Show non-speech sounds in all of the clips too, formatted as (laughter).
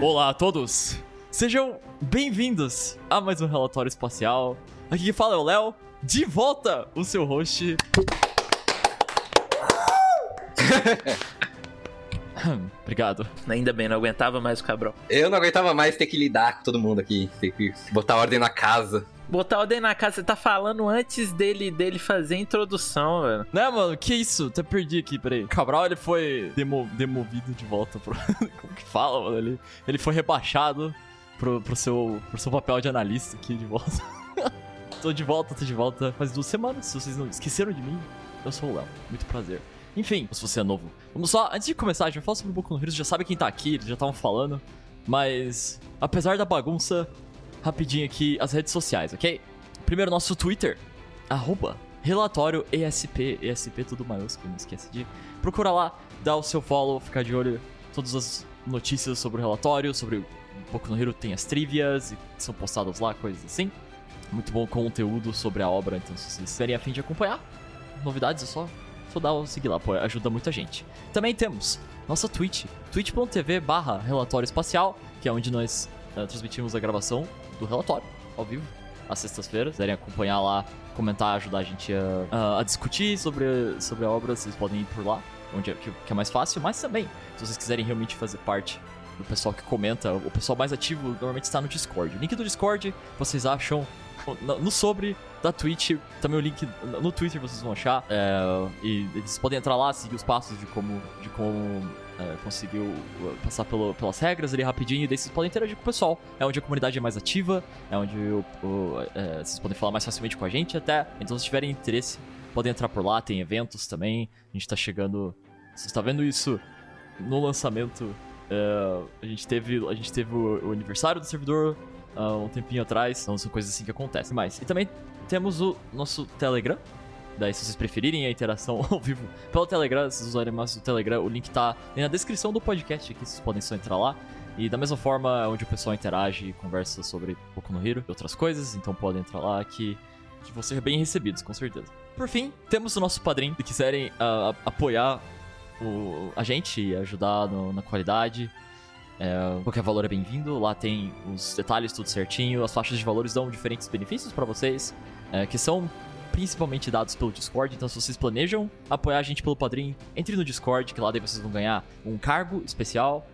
Olá a todos! Sejam bem-vindos a mais um relatório espacial. Aqui que fala é o Léo, de volta o seu host. (laughs) Obrigado. Ainda bem, não aguentava mais o Cabral. Eu não aguentava mais ter que lidar com todo mundo aqui, ter que botar ordem na casa. Botar ordem na casa, você tá falando antes dele, dele fazer a introdução, velho. Né, mano? Que isso? Até perdi aqui, peraí. Cabral, ele foi demo- demovido de volta pro... (laughs) Como que fala, mano? Ele, ele foi rebaixado pro, pro, seu, pro seu papel de analista aqui de volta. (laughs) tô de volta, tô de volta faz duas semanas. Se vocês não esqueceram de mim, eu sou o Léo. Muito prazer. Enfim, se você é novo. Vamos só, antes de começar, a gente vai falar sobre o Boku no. Você já sabe quem tá aqui, eles já estavam falando. Mas, apesar da bagunça, rapidinho aqui as redes sociais, ok? Primeiro, nosso Twitter, arroba relatório ESP, ESP tudo maiúsculo, não esquece de procura lá, dá o seu follow, ficar de olho todas as notícias sobre o relatório, sobre o Boku no Hero, tem as trivias, e são postadas lá, coisas assim. Muito bom conteúdo sobre a obra, então se vocês estiverem a fim de acompanhar, novidades é só, só dar o seguir lá, pô, ajuda muita gente. Também temos nossa Twitch, twitch.tv barra relatório espacial, que é onde nós eh, transmitimos a gravação do relatório, ao vivo, às sextas-feiras. Se quiserem acompanhar lá, comentar, ajudar a gente a, a- discutir sobre, sobre a obra, vocês podem ir por lá, onde é, que, que é mais fácil. Mas também, se vocês quiserem realmente fazer parte do pessoal que comenta, o pessoal mais ativo normalmente está no Discord. O link do Discord vocês acham no, no sobre da Twitch, também o link no Twitter vocês vão achar. é, e eles podem entrar lá, seguir os passos de como, de como é, conseguiu uh, passar pelo- pelas regras ali rapidinho, e daí vocês podem interagir com o pessoal. É onde a comunidade é mais ativa, é onde o- o, é, vocês podem falar mais facilmente com a gente até. Então, se tiverem interesse, podem entrar por lá, tem eventos também. A gente tá chegando. Você está vendo isso no lançamento. é, a gente teve, a gente teve o, o aniversário do servidor há um tempinho atrás. Então são coisas assim que acontecem. Mas, e também temos o nosso Telegram. Daí, se vocês preferirem a interação (laughs) ao vivo pelo Telegram, se vocês usarem mais o Telegram, o link tá na descrição do podcast aqui, vocês podem só entrar lá. E da mesma forma, onde o pessoal interage e conversa sobre Boku no Hero e outras coisas, então podem entrar lá que, que vão ser bem recebidos, com certeza. Por fim, temos o nosso padrinho, se quiserem ah, apoiar o- a gente e ajudar no- na qualidade. É, qualquer valor é bem-vindo. Lá tem os detalhes tudo certinho. As faixas de valores dão diferentes benefícios pra vocês, é, que são principalmente dados pelo Discord. Então, se vocês planejam apoiar a gente pelo padrinho, entre no Discord, que lá daí vocês vão ganhar um cargo especial,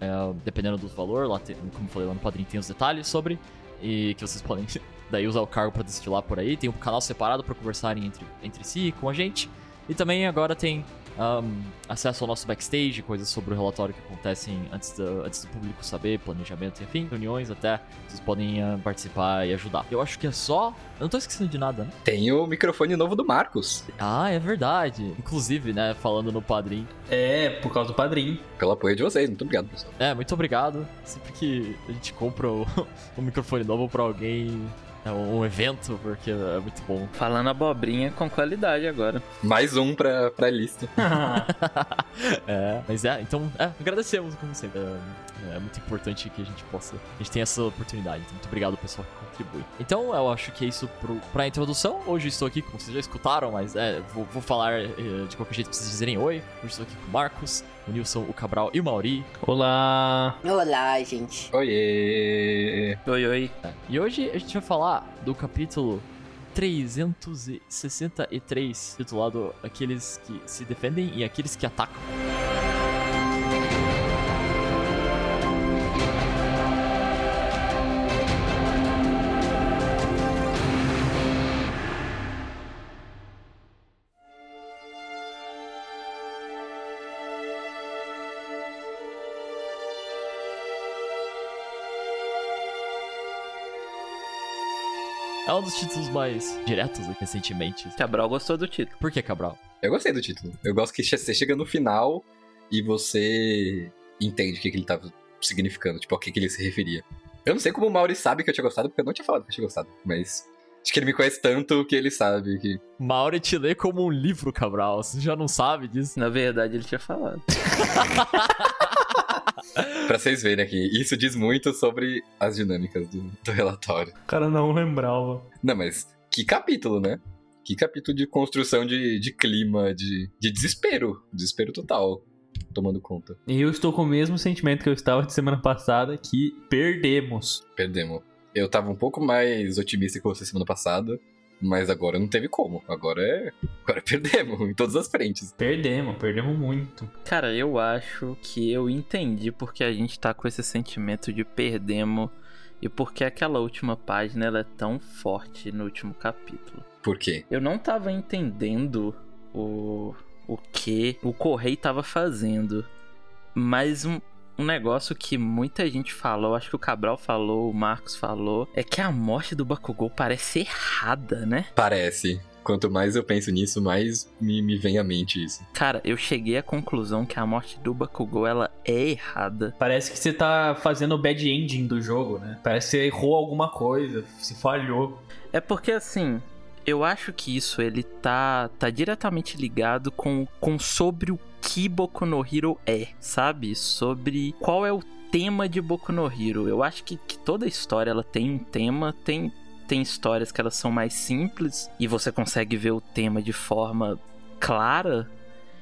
é, dependendo do valor. Lá, tem, como eu falei lá no padrinho, tem os detalhes sobre. E que vocês podem (laughs) daí usar o cargo pra desfilar por aí. Tem um canal separado pra conversarem entre, entre si com a gente. E também agora tem um, acesso ao nosso backstage, coisas sobre o relatório que acontecem antes do, antes do público saber, planejamento, enfim, reuniões até. Vocês podem ah, participar e ajudar. Eu acho que é só. Eu não tô esquecendo de nada, né? Tem o microfone novo do Marcos, Ah, é verdade. Inclusive, né, falando no padrinho. É, por causa do padrinho. pelo apoio de vocês. Muito obrigado, pessoal. É, muito obrigado. Sempre que a gente compra o, (laughs) um microfone novo pra alguém, é um evento, porque é muito bom. (laughs) Falando abobrinha com qualidade agora. Mais um pra, pra lista. (laughs) é, mas é, então, é, agradecemos, como sempre. É, muito importante que a gente possa. A gente tenha essa oportunidade. Então, muito obrigado, pessoal, que contribui. Então, eu acho que é isso pro, pra introdução. Hoje estou aqui, como vocês já escutaram, mas é, vou, vou falar é, de qualquer jeito pra vocês dizerem oi. Hoje estou aqui com o Marcos, o Nilson, o Cabral e o Mauri. Olá! Olá, gente. Oiê! Oi, oi. E hoje a gente vai falar do capítulo 363, titulado Aqueles que se defendem e aqueles que atacam. Um dos títulos mais diretos recentemente. Cabral gostou do título. Por que, Cabral? Eu gostei do título. Eu gosto que você chega no final e você entende o que, que ele tava significando, tipo, ao que, que ele se referia. Eu não sei como o Mauri sabe que eu tinha gostado, porque eu não tinha falado que eu tinha gostado, mas acho que ele me conhece tanto que ele sabe que. Mauri te lê como um livro, Cabral. Você já não sabe disso? Na verdade, ele tinha falado. (laughs) Pra vocês verem aqui, isso diz muito sobre as dinâmicas do, do relatório. O cara não lembrava. Não, mas que capítulo, né? Que capítulo de construção de, de clima, de, de desespero. Desespero total. tomando conta. E eu estou com o mesmo sentimento que eu estava de semana passada, que perdemos. Perdemos. Eu tava um pouco mais otimista que você semana passada, mas agora não teve como. Agora é. Agora perdemos em todas as frentes. Perdemos, perdemos muito. Cara, eu acho que eu entendi porque a gente tá com esse sentimento de perdemos e porque aquela última página ela é tão forte no último capítulo. Por quê? Eu não tava entendendo o, o que o Correio tava fazendo, mas um, um negócio que muita gente falou, acho que o Cabral falou, o Marcos falou, é que a morte do Bakugou parece errada, né? Parece. Quanto mais eu penso nisso, mais me, me vem à mente isso. Cara, eu cheguei à conclusão que a morte do Bakugou ela é errada. Parece que você tá fazendo o bad ending do jogo, né? Parece que você errou alguma coisa, se falhou. É porque assim, eu acho que isso ele tá tá diretamente ligado com, com sobre o que Boku no Hero é, sabe? Sobre qual é o tema de Boku no Hero. Eu acho que, que toda história ela tem um tema, tem tem histórias que elas são mais simples e você consegue ver o tema de forma clara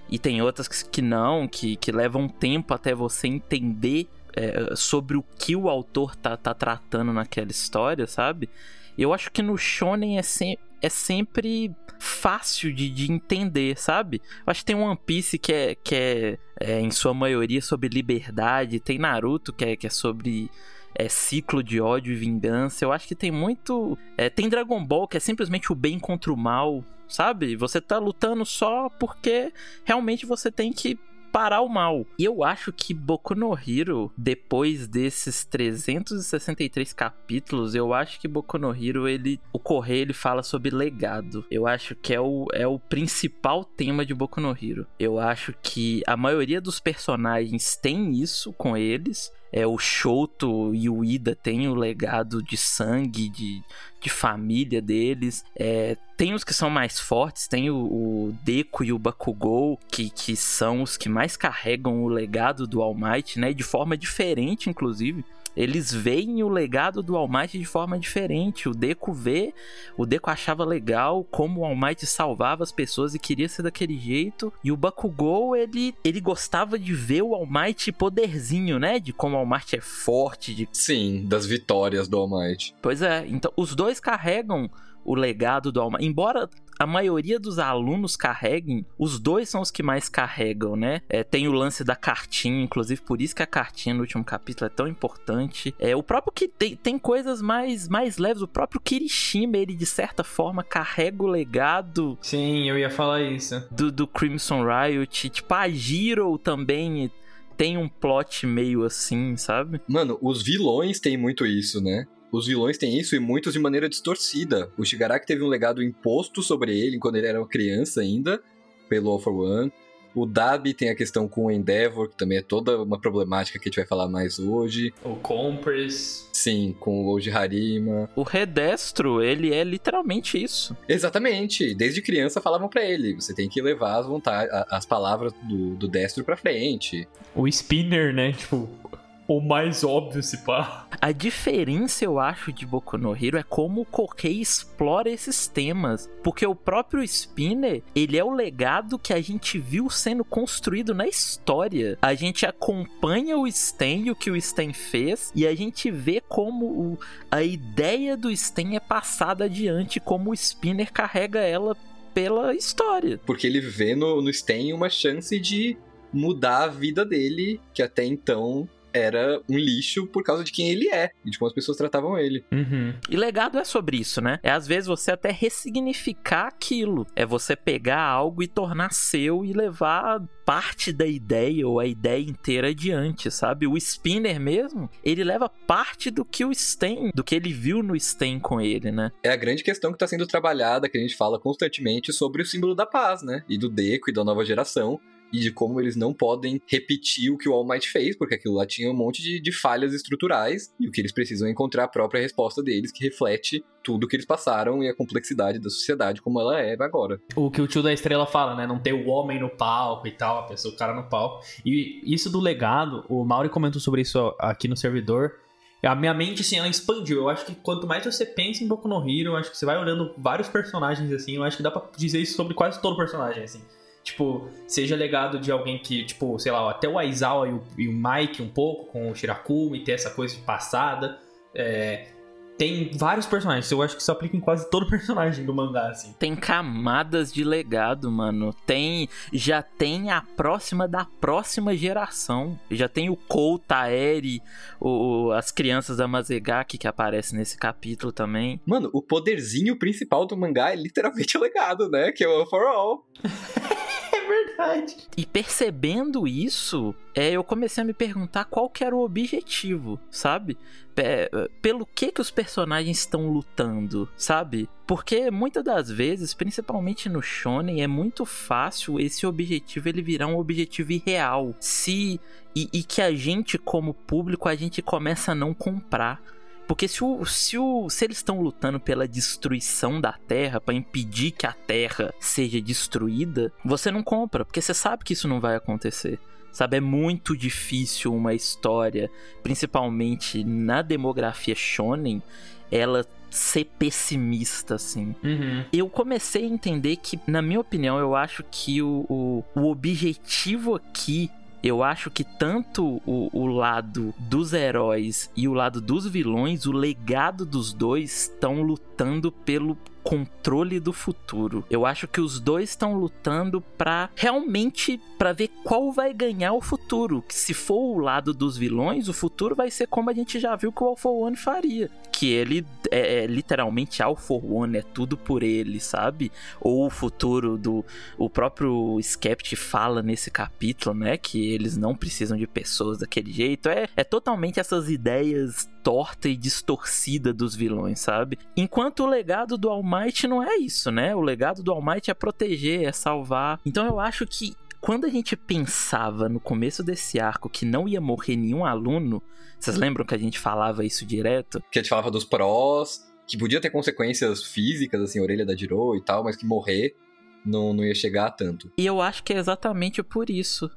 e tem outras que, que não, que, que levam tempo até você entender é, sobre o que o autor tá, tá tratando naquela história, sabe? Eu acho que no shonen é, se, é sempre fácil de, de entender, sabe? Eu acho que tem One Piece que é, que é, é em sua maioria sobre liberdade, tem Naruto que é, que é sobre é, ciclo de ódio e vingança. Eu acho que tem muito. É, tem Dragon Ball que é simplesmente o bem contra o mal, sabe? Você tá lutando só porque realmente você tem que parar o mal. E eu acho que Boku no Hero, depois desses 363 capítulos, eu acho que Boku no Hero, ele, o Correio, ele fala sobre legado. Eu acho que é o, é o principal tema de Boku no Hero. Eu acho que a maioria dos personagens tem isso com eles. É, o Shoto e o Ida têm o legado de sangue, de, de família deles. É, tem os que são mais fortes, tem o, o Deku e o Bakugou, que, que são os que mais carregam o legado do All Might, né? De forma diferente, inclusive eles veem o legado do All Might de forma diferente. O Deku vê, o Deku achava legal como o All Might salvava as pessoas e queria ser daquele jeito. E o Bakugou, ele, ele gostava de ver o All Might poderzinho, né? De como o All Might é forte. De... Sim, das vitórias do All Might. Pois é, então os dois carregam o legado do All Might. Embora a maioria dos alunos carreguem, os dois são os que mais carregam, né? É, tem o lance da cartinha, inclusive por isso que a cartinha no último capítulo é tão importante. É, o próprio que tem, tem coisas mais, mais leves, o próprio Kirishima, ele de certa forma carrega o legado. Sim, eu ia falar isso. Do, do Crimson Riot. Tipo, a Giro também tem um plot meio assim, sabe? Mano, os vilões têm muito isso, né? Os vilões têm isso e muitos de maneira distorcida. O Shigaraki teve um legado imposto sobre ele quando ele era uma criança ainda, pelo All for One. O Dabi tem a questão com o Endeavor, que também é toda uma problemática que a gente vai falar mais hoje. O Compress. Sim, com o Oji Harima. O Redestro, ele é literalmente isso. Exatamente. Desde criança falavam para ele, você tem que levar as, vontade, as palavras do, do destro pra frente. O Spinner, né? Tipo, o mais óbvio, se pá. A diferença, eu acho, de Boku no Hero é como o Kokei explora esses temas. Porque o próprio Spinner, ele é o legado que a gente viu sendo construído na história. A gente acompanha o Sten e o que o Sten fez, e a gente vê como o, a ideia do Sten é passada adiante, como o Spinner carrega ela pela história. Porque ele vê no, no Sten uma chance de mudar a vida dele, que até então era um lixo por causa de quem ele é e de como as pessoas tratavam ele. Uhum. E legado é sobre isso, né? É às vezes você até ressignificar aquilo. É você pegar algo e tornar seu e levar parte da ideia ou a ideia inteira adiante, sabe? O Spinner mesmo, ele leva parte do que o Sten, do que ele viu no Sten com ele, né? É a grande questão que está sendo trabalhada, que a gente fala constantemente sobre o símbolo da paz, né? E do Deco e da nova geração e de como eles não podem repetir o que o All Might fez, porque aquilo lá tinha um monte de, de falhas estruturais, e o que eles precisam é encontrar a própria resposta deles, que reflete tudo que eles passaram e a complexidade da sociedade como ela é agora. O que o tio da estrela fala, né? Não ter o homem no palco e tal, a pessoa, o cara no palco. E isso do legado, o Mauri comentou sobre isso aqui no servidor. A minha mente, assim, ela expandiu. Eu acho que quanto mais você pensa em Boku no Hero, eu acho que você vai olhando vários personagens, assim, eu acho que dá pra dizer isso sobre quase todo personagem, assim Tipo, seja legado de alguém que, tipo, sei lá, até o Aizawa e o, e o Mike um pouco, com o Shirakumi, ter essa coisa de passada. É, tem vários personagens. Eu acho que isso aplica em quase todo (laughs) personagem do mangá, assim. Tem camadas de legado, mano. Tem. Já tem a próxima da próxima geração. Já tem o Kou, Taeri, o, as crianças da Mazegaki que aparecem nesse capítulo também. Mano, o poderzinho principal do mangá é literalmente o legado, né? Que é o One for All. (laughs) verdade. E percebendo isso, é, eu comecei a me perguntar qual que era o objetivo, sabe? pelo que que os personagens estão lutando, sabe? Porque muitas das vezes, principalmente no shonen, é muito fácil esse objetivo ele virar um objetivo irreal. Se e, e que a gente como público a gente começa a não comprar. Porque se, o, se, o, se eles estão lutando pela destruição da Terra, para impedir que a Terra seja destruída, você não compra, porque você sabe que isso não vai acontecer. Sabe, é muito difícil uma história, principalmente na demografia shonen, ela ser pessimista, assim. Uhum. Eu comecei a entender que, na minha opinião, eu acho que o, o, o objetivo aqui eu acho que tanto o, o, lado dos heróis e o lado dos vilões, o legado dos dois estão lutando pelo controle do futuro. Eu acho que os dois estão lutando para realmente para ver qual vai ganhar o futuro. Que se for o lado dos vilões, o futuro vai ser como a gente já viu que o for One faria, que ele é, é literalmente All for One, é tudo por ele, sabe? Ou o futuro do o próprio Skept fala nesse capítulo, né, que eles não precisam de pessoas daquele jeito. É, é totalmente essas ideias torta e distorcida dos vilões, sabe? Enquanto o legado do All Might não é isso, né? O legado do All Might é proteger, é salvar. Então eu acho que quando a gente pensava no começo desse arco que não ia morrer nenhum aluno, vocês lembram que a gente falava isso direto? Que a gente falava dos prós, que podia ter consequências físicas, assim, a orelha da Jiro e tal, mas que morrer não, não ia chegar a tanto. E eu acho que é exatamente por isso.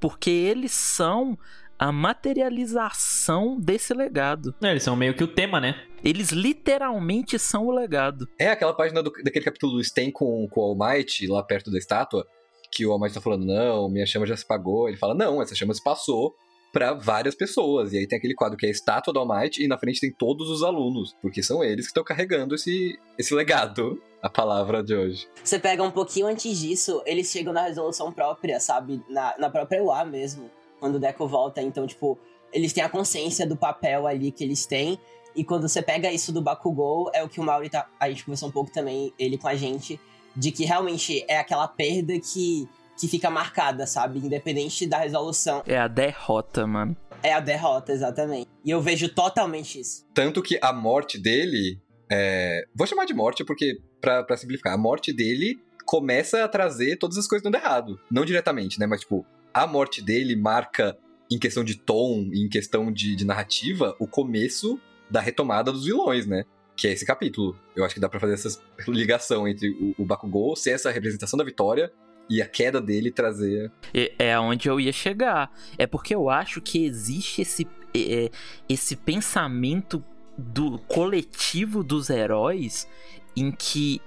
Porque eles são a materialização desse legado. É, eles são meio que o tema, né? Eles literalmente são o legado. É aquela página do, daquele capítulo do Sten com, com o All Might, lá perto da estátua, que o All Might tá falando, não, minha chama já se pagou. Ele fala, não, essa chama se passou para várias pessoas. E aí tem aquele quadro que é a estátua do All Might e na frente tem todos os alunos, porque são eles que estão carregando esse, esse legado. A palavra de hoje. Você pega um pouquinho antes disso, eles chegam na resolução própria, sabe? Na, na própria UA mesmo quando o Deco volta. Então, tipo, eles têm a consciência do papel ali que eles têm. E quando você pega isso do Bakugou, é o que o Mauri tá. A gente conversou um pouco também, ele com a gente, de que realmente é aquela perda que, que fica marcada, sabe? Independente da resolução. É a derrota, mano. É a derrota, exatamente. E eu vejo totalmente isso. Tanto que a morte dele. É... Vou chamar de morte porque, pra, pra simplificar, a morte dele começa a trazer todas as coisas dando errado. Não diretamente, né? Mas, tipo, a morte dele marca, em questão de tom, em questão de, de narrativa, o começo da retomada dos vilões, né? Que é esse capítulo. Eu acho que dá para fazer essa ligação entre o, Bakugou ser essa representação da vitória e a queda dele trazer. É aonde eu ia chegar. É porque eu acho que existe esse, é, esse pensamento do coletivo dos heróis em que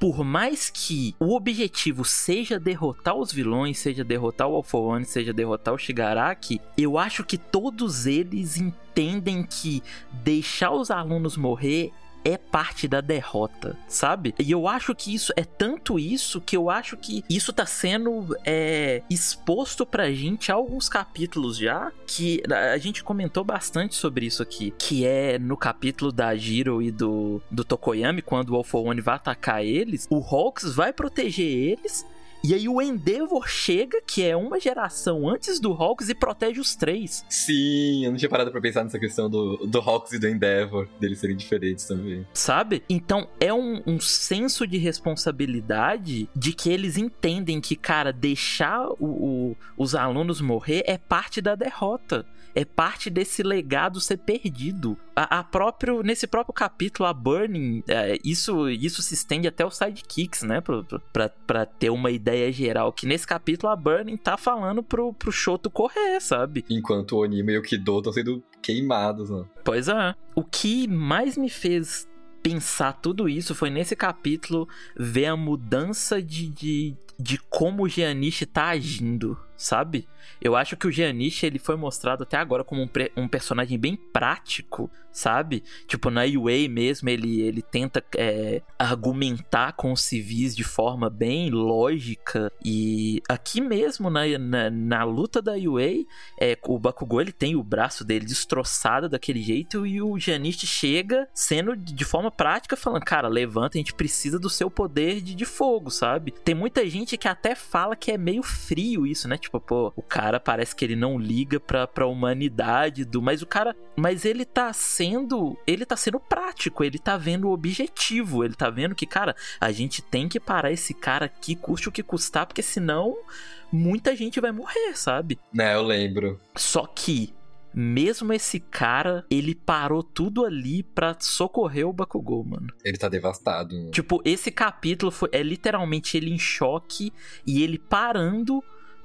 por mais que o objetivo seja derrotar os vilões, seja derrotar o Alpha One, seja derrotar o Shigaraki, eu acho que todos eles entendem que deixar os alunos morrer é parte da derrota, sabe? E eu acho que isso é tanto isso que eu acho que isso tá sendo é, exposto pra gente há alguns capítulos já, que a gente comentou bastante sobre isso aqui, que é no capítulo da Jiro e do, do Tokoyami, quando o For One vai atacar eles, o Hawks vai proteger eles, e aí o Endeavor chega, que é uma geração antes do Hawks, e protege os três. Sim, eu não tinha parado pra pensar nessa questão do, do Hawks e do Endeavor, deles serem diferentes também. Sabe? Então é um, um senso de responsabilidade de que eles entendem que, cara, deixar o, o, os alunos morrer é parte da derrota é parte desse legado ser perdido. A, a próprio, nesse próprio capítulo, a Burning, é, isso, isso se estende até os sidekicks, né? Pra, pra, pra, ter uma ideia geral. Que nesse capítulo a Burning tá falando pro, pro Shoto correr, sabe? Enquanto o Onima e o Kido estão sendo queimados, né? Pois é. O que mais me fez pensar tudo isso foi nesse capítulo ver a mudança de, de de como o Giannichi tá agindo, sabe? Eu acho que o Giannichi ele foi mostrado até agora como um, um, personagem bem prático, sabe? Tipo, na UA mesmo, ele, ele tenta é, argumentar com os civis de forma bem lógica. E aqui mesmo, na, na, na luta da UA, é, o Bakugou ele tem o braço dele destroçado daquele jeito e o Giannichi chega sendo de forma prática, falando: Cara, levanta, a gente precisa do seu poder de, de fogo, sabe? Tem muita gente que até fala que é meio frio isso, né? Tipo, pô, o cara parece que ele não liga pra, pra humanidade do. Mas o cara. Mas ele tá sendo. Ele tá sendo prático, ele tá vendo o objetivo. Ele tá vendo que, cara, a gente tem que parar esse cara aqui, custe o que custar, porque senão muita gente vai morrer, sabe? Né, eu lembro. Só que mesmo esse cara, ele parou tudo ali pra socorrer o Bakugou, mano. Ele tá devastado. Tipo, esse capítulo foi, é literalmente ele em choque e ele parando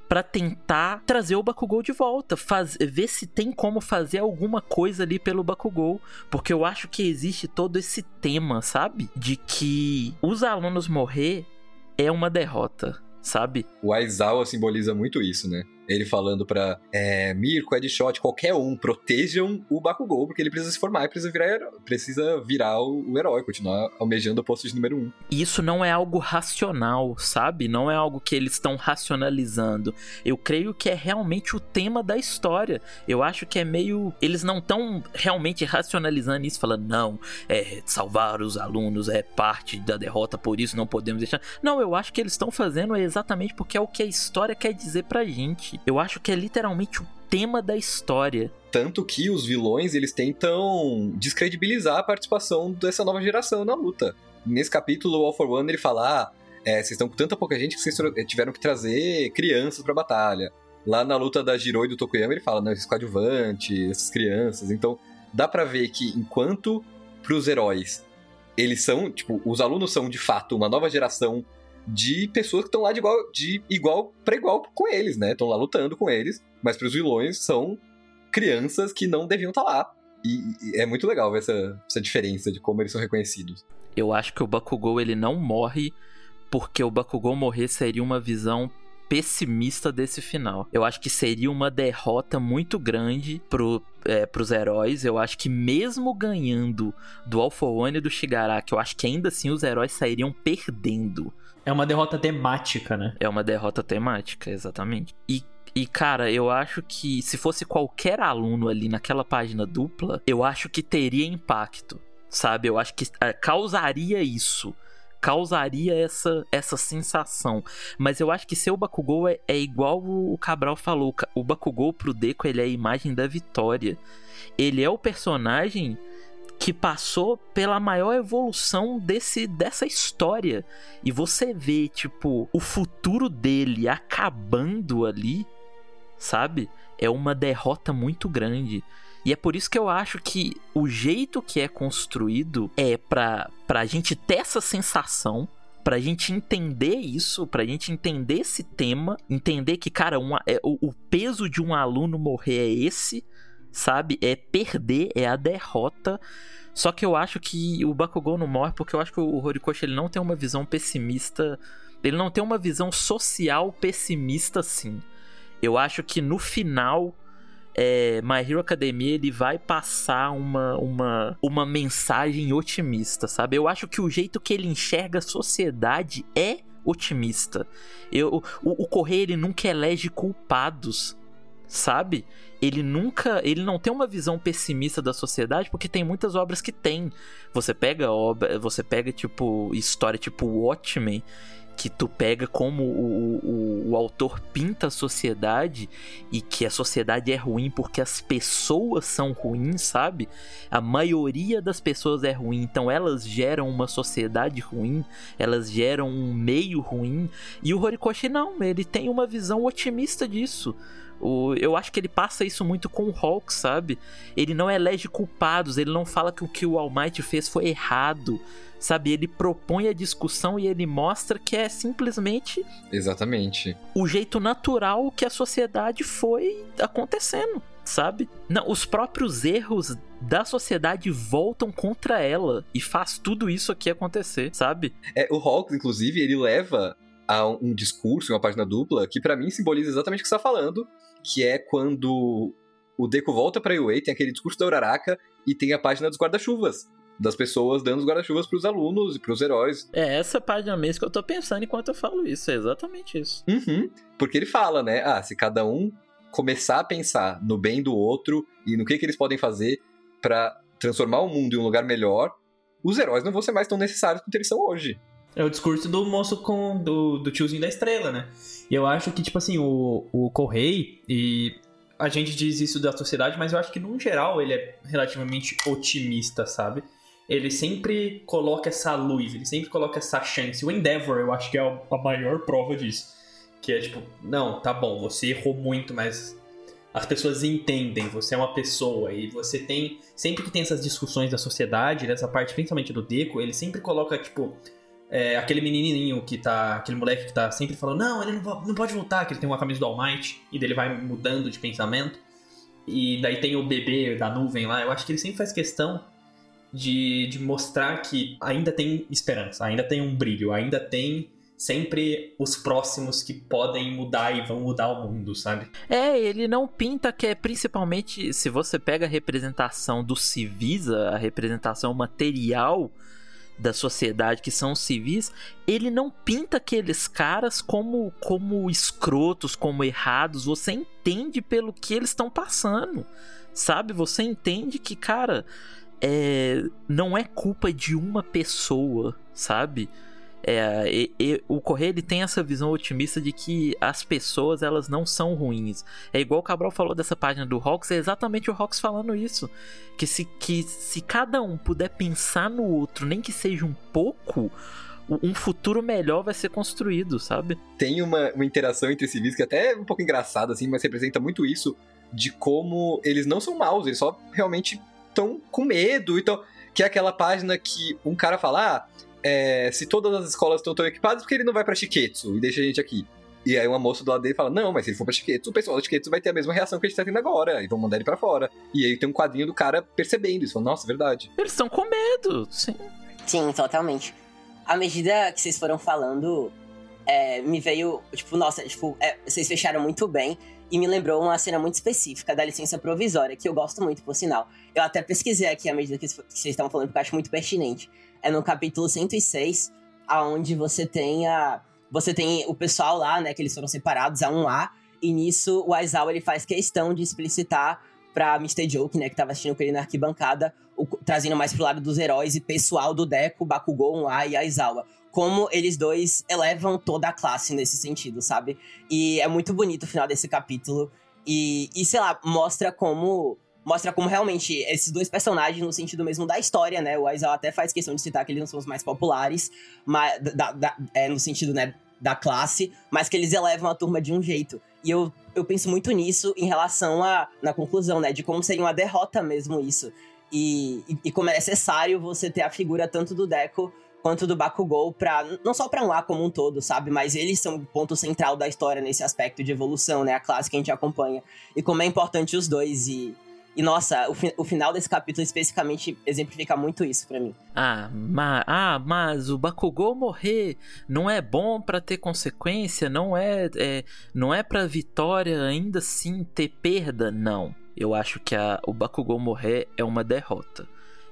para tentar trazer o Bakugou de volta, faz, ver se tem como fazer alguma coisa ali pelo Bakugou, porque eu acho que existe todo esse tema, sabe? De que os alunos morrer é uma derrota, sabe? O Aizawa simboliza muito isso, né? Ele falando pra é, Mirko, Edshot, qualquer um, protejam o Bakugou, porque ele precisa se formar e precisa virar, precisa virar o, o, herói, continuar almejando o posto de número um. Isso não é algo racional, sabe? Não é algo que eles estão racionalizando. Eu creio que é realmente o tema da história. Eu acho que é meio. Eles não estão realmente racionalizando isso, falando, não, é, salvar os alunos é parte da derrota, por isso não podemos deixar. Não, eu acho que eles estão fazendo exatamente porque é o que a história quer dizer pra gente. Eu acho que é literalmente o tema da história. Tanto que os vilões eles tentam descredibilizar a participação dessa nova geração na luta. Nesse capítulo, o All for One ele fala: ah, é, vocês estão com tanta pouca gente que vocês tiveram que trazer crianças pra batalha. Lá na luta da Jiro e do Tokuyama ele fala: não, esses coadjuvantes, essas crianças. Então dá para ver que enquanto pros heróis eles são, tipo, os alunos são de fato uma nova geração de pessoas que estão lá de igual, de igual para igual com eles, né? Estão lá lutando com eles, mas para os vilões são crianças que não deviam estar tá lá. E, e, é muito legal ver essa, essa diferença de como eles são reconhecidos. Eu acho que o Bakugou ele não morre porque o Bakugou morrer seria uma visão pessimista desse final. Eu acho que seria uma derrota muito grande pro, é, pros heróis. Eu acho que mesmo ganhando do Alpha One e do Shigaraki, eu acho que ainda assim os heróis sairiam perdendo. É uma derrota temática, né? É uma derrota temática, exatamente. E e, cara, eu acho que se fosse qualquer aluno ali naquela página dupla, eu acho que teria impacto, sabe? Eu acho que é, causaria isso. Causaria essa, essa sensação. Mas eu acho que seu Bakugou é, é igual o Cabral falou. O Bakugou pro Deco, ele é a imagem da vitória. Ele é o personagem que passou pela maior evolução desse dessa história. E você vê, tipo, o futuro dele acabando ali, sabe? É uma derrota muito grande. E é por isso que eu acho que o jeito que é construído é pra, pra gente ter essa sensação, pra gente entender isso, pra gente entender esse tema, entender que, cara, uma, é, o, o peso de um aluno morrer é esse, sabe? É perder, é a derrota. Só que eu acho que o Bakugou não morre porque eu acho que o Horikoshi ele não tem uma visão pessimista. Ele não tem uma visão social pessimista assim. Eu acho que no final é, My Hero Academia ele vai passar uma, uma, uma mensagem otimista, sabe? Eu acho que o jeito que ele enxerga a sociedade é otimista. Eu, o, o ele nunca elege culpados, sabe? Ele nunca, ele não tem uma visão pessimista da sociedade, porque tem muitas obras que tem. Você pega obra, você pega tipo história tipo Watchmen, que tu pega como o, o, o, autor pinta a sociedade e que a sociedade é ruim porque as pessoas são ruins, sabe? A maioria das pessoas é ruim, então elas geram uma sociedade ruim, elas geram um meio ruim. E o Horikoshi não, ele tem uma visão otimista disso. O, eu acho que ele passa isso muito com o Hulk, sabe? Ele não elege culpados, ele não fala que o que o All Might fez foi errado, sabe? Ele propõe a discussão e ele mostra que é simplesmente. Exatamente. O jeito natural que a sociedade foi acontecendo, sabe? Não, os próprios erros da sociedade voltam contra ela e faz tudo isso aqui acontecer, sabe? É, o Hulk, inclusive, ele leva a um discurso, uma página dupla, que para mim simboliza exatamente o que você tá falando, que é quando o Deco volta pra UA, tem aquele discurso da Uraraka e tem a página dos guarda-chuvas. Das pessoas dando os guarda-chuvas pros alunos e pros heróis. É essa página mesmo que eu tô pensando enquanto eu falo isso, é exatamente isso. Uhum. Porque ele fala, né? Ah, se cada um começar a pensar no bem do outro e no que, que eles podem fazer para transformar o mundo em um lugar melhor, os heróis não vão ser mais tão necessários quanto eles são hoje. É o discurso do moço com do, do tiozinho da estrela, né? E eu acho que, tipo assim, o, o Correio, e a gente diz isso da sociedade, mas eu acho que, no geral, ele é relativamente otimista, sabe? Ele sempre coloca essa luz, ele sempre coloca essa chance. O Endeavor, eu acho que é a maior prova disso. Que é tipo, não, tá bom, você errou muito, mas as pessoas entendem, você é uma pessoa e você tem. Sempre que tem essas discussões da sociedade, dessa parte principalmente do Deco, ele sempre coloca, tipo, é, aquele menininho que tá. Aquele moleque que tá sempre falando, não, ele não, não pode voltar, que ele tem uma camisa do All Might, e dele vai mudando de pensamento. E daí tem o bebê da nuvem lá. Eu acho que ele sempre faz questão de, de mostrar que ainda tem esperança, ainda tem um brilho, ainda tem sempre os próximos que podem mudar e vão mudar o mundo, sabe? É, ele não pinta que é principalmente, se você pega a representação do civisa, a representação material da sociedade que são civis, ele não pinta aqueles caras como como escrotos, como errados. Você entende pelo que eles estão passando, sabe? Você entende que, cara, é, não é culpa de uma pessoa, sabe? É, e, e, o Correio ele tem essa visão otimista de que as pessoas elas não são ruins. É igual o Cabral falou dessa página do Rox, é exatamente o Rox falando isso. Que se, que se cada um puder pensar no outro, nem que seja um pouco, um futuro melhor vai ser construído, sabe? Tem uma, uma interação entre civis que até é um pouco engraçada, assim, mas representa muito isso de como eles não são maus, eles só realmente estão com medo. Então, que é aquela página que um cara fala, ah, é, se todas as escolas estão tão equipadas, por que ele não vai pra Shiketsu e deixa a gente aqui? E aí uma moça do lado dele fala, não, mas se ele for pra Shiketsu, o pessoal da Shiketsu vai ter a mesma reação que a gente tá tendo agora, e vão mandar ele pra fora. E aí tem um quadrinho do cara percebendo isso, falando, nossa, é verdade. Eles estão com medo, sim. Sim, totalmente. À medida que vocês foram falando, é, me veio, tipo, nossa, tipo, é, vocês fecharam muito bem e me lembrou uma cena muito específica da licença provisória, que eu gosto muito, por sinal. Eu até pesquisei aqui à medida que vocês estavam falando, porque eu acho muito pertinente é no capítulo 106, aonde você tem a você tem o pessoal lá, né, que eles foram separados a um A, e nisso o Aizawa ele faz questão de explicitar pra Mr. Joke, né, que tava assistindo com ele na arquibancada, o, trazendo mais pro lado dos heróis e pessoal do Deco, Bakugou, A e Aizawa. Como eles dois elevam toda a classe nesse sentido, sabe? E é muito bonito o final desse capítulo. E, e sei lá, mostra como mostra como realmente esses dois personagens, no sentido mesmo da história, né? O Aizawa até faz questão de citar que eles não são os mais populares, mas, da, da, é, no sentido, né, da classe, mas que eles elevam a turma de um jeito. E eu, eu penso muito nisso em relação a, na conclusão, né, de como seria uma derrota mesmo isso. E, e, e como é necessário você ter a figura tanto do Deco quanto do Bakugou para não só para um A como um todo, sabe, mas eles são o ponto central da história nesse aspecto de evolução, né, a classe que a gente acompanha. E como é importante os dois e e nossa, o, fi o final desse capítulo especificamente exemplifica muito isso para mim. Ah, ma ah, mas o Bakugou morrer não é bom para ter consequência, não é, é não é para vitória ainda assim ter perda, não. Eu acho que a, o Bakugou morrer é uma derrota.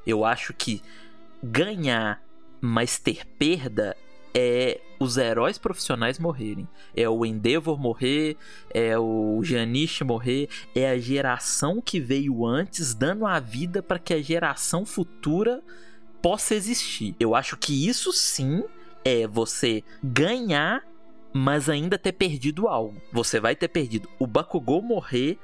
Eu acho que ganhar, mas ter perda é os heróis profissionais morrerem. É o Endeavor morrer, é o Janish morrer, é a geração que veio antes dando a vida para que a geração futura possa existir. Eu acho que isso sim é você ganhar, mas ainda ter perdido algo. Você vai ter perdido. O Bakugou morrer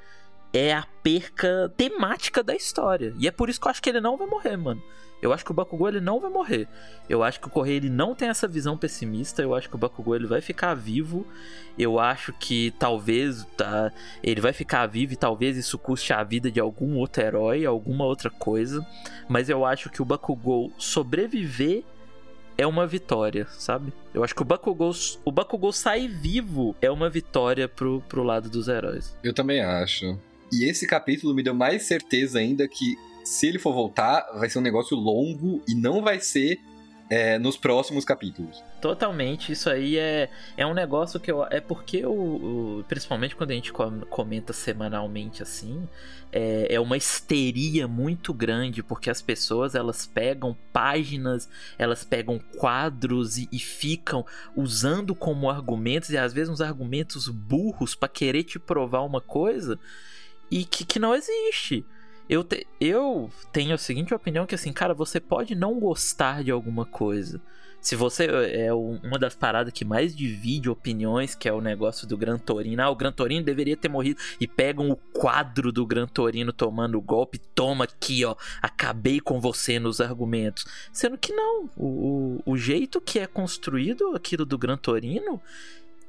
é a perca temática da história. E é por isso que eu acho que ele não vai morrer, mano. Eu acho que o Bakugou ele não vai morrer. Eu acho que o Correio ele não tem essa visão pessimista. Eu acho que o Bakugou ele vai ficar vivo. Eu acho que talvez tá, ele vai ficar vivo e talvez isso custe a vida de algum outro herói, alguma outra coisa. Mas eu acho que o Bakugou sobreviver é uma vitória, sabe? Eu acho que o Bakugou, o Bakugou sair vivo é uma vitória pro, pro lado dos heróis. Eu também acho. E esse capítulo me deu mais certeza ainda que se ele for voltar, vai ser um negócio longo e não vai ser é, nos próximos capítulos. Totalmente, isso aí é, é um negócio que eu. É porque o, principalmente quando a gente comenta semanalmente assim, é, é uma histeria muito grande, porque as pessoas elas pegam páginas, elas pegam quadros e, e ficam usando como argumentos, e às vezes uns argumentos burros para querer te provar uma coisa e que, que não existe. Eu, te, eu tenho a seguinte opinião que assim, cara, você pode não gostar de alguma coisa. Se você é uma das paradas que mais divide opiniões, que é o negócio do Gran Torino. Ah, o Gran Torino deveria ter morrido. E pegam o quadro do Gran Torino tomando o golpe. Toma aqui, ó. Acabei com você nos argumentos. Sendo que não. O, o, o jeito que é construído aquilo do Gran Torino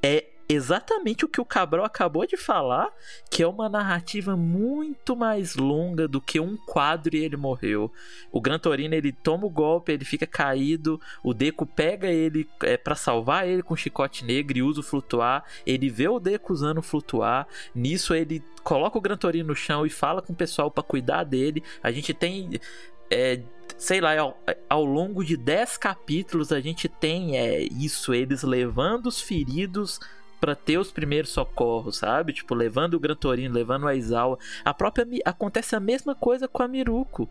é exatamente o que o Cabral acabou de falar, que é uma narrativa muito mais longa do que um quadro e ele morreu. O Gran Torino ele toma o golpe, ele fica caído, o Deco pega ele é, para salvar ele com chicote negro e usa o flutuar, ele vê o Deco usando o flutuar, nisso ele coloca o Gran Torino no chão e fala com o pessoal para cuidar dele. A gente tem é, sei lá, ao, ao, longo de 10 capítulos a gente tem é, isso, eles levando os feridos para ter os primeiros socorros, sabe? Tipo, levando o Gran Torino, levando a Izawa. A própria acontece a mesma coisa com a Miruko.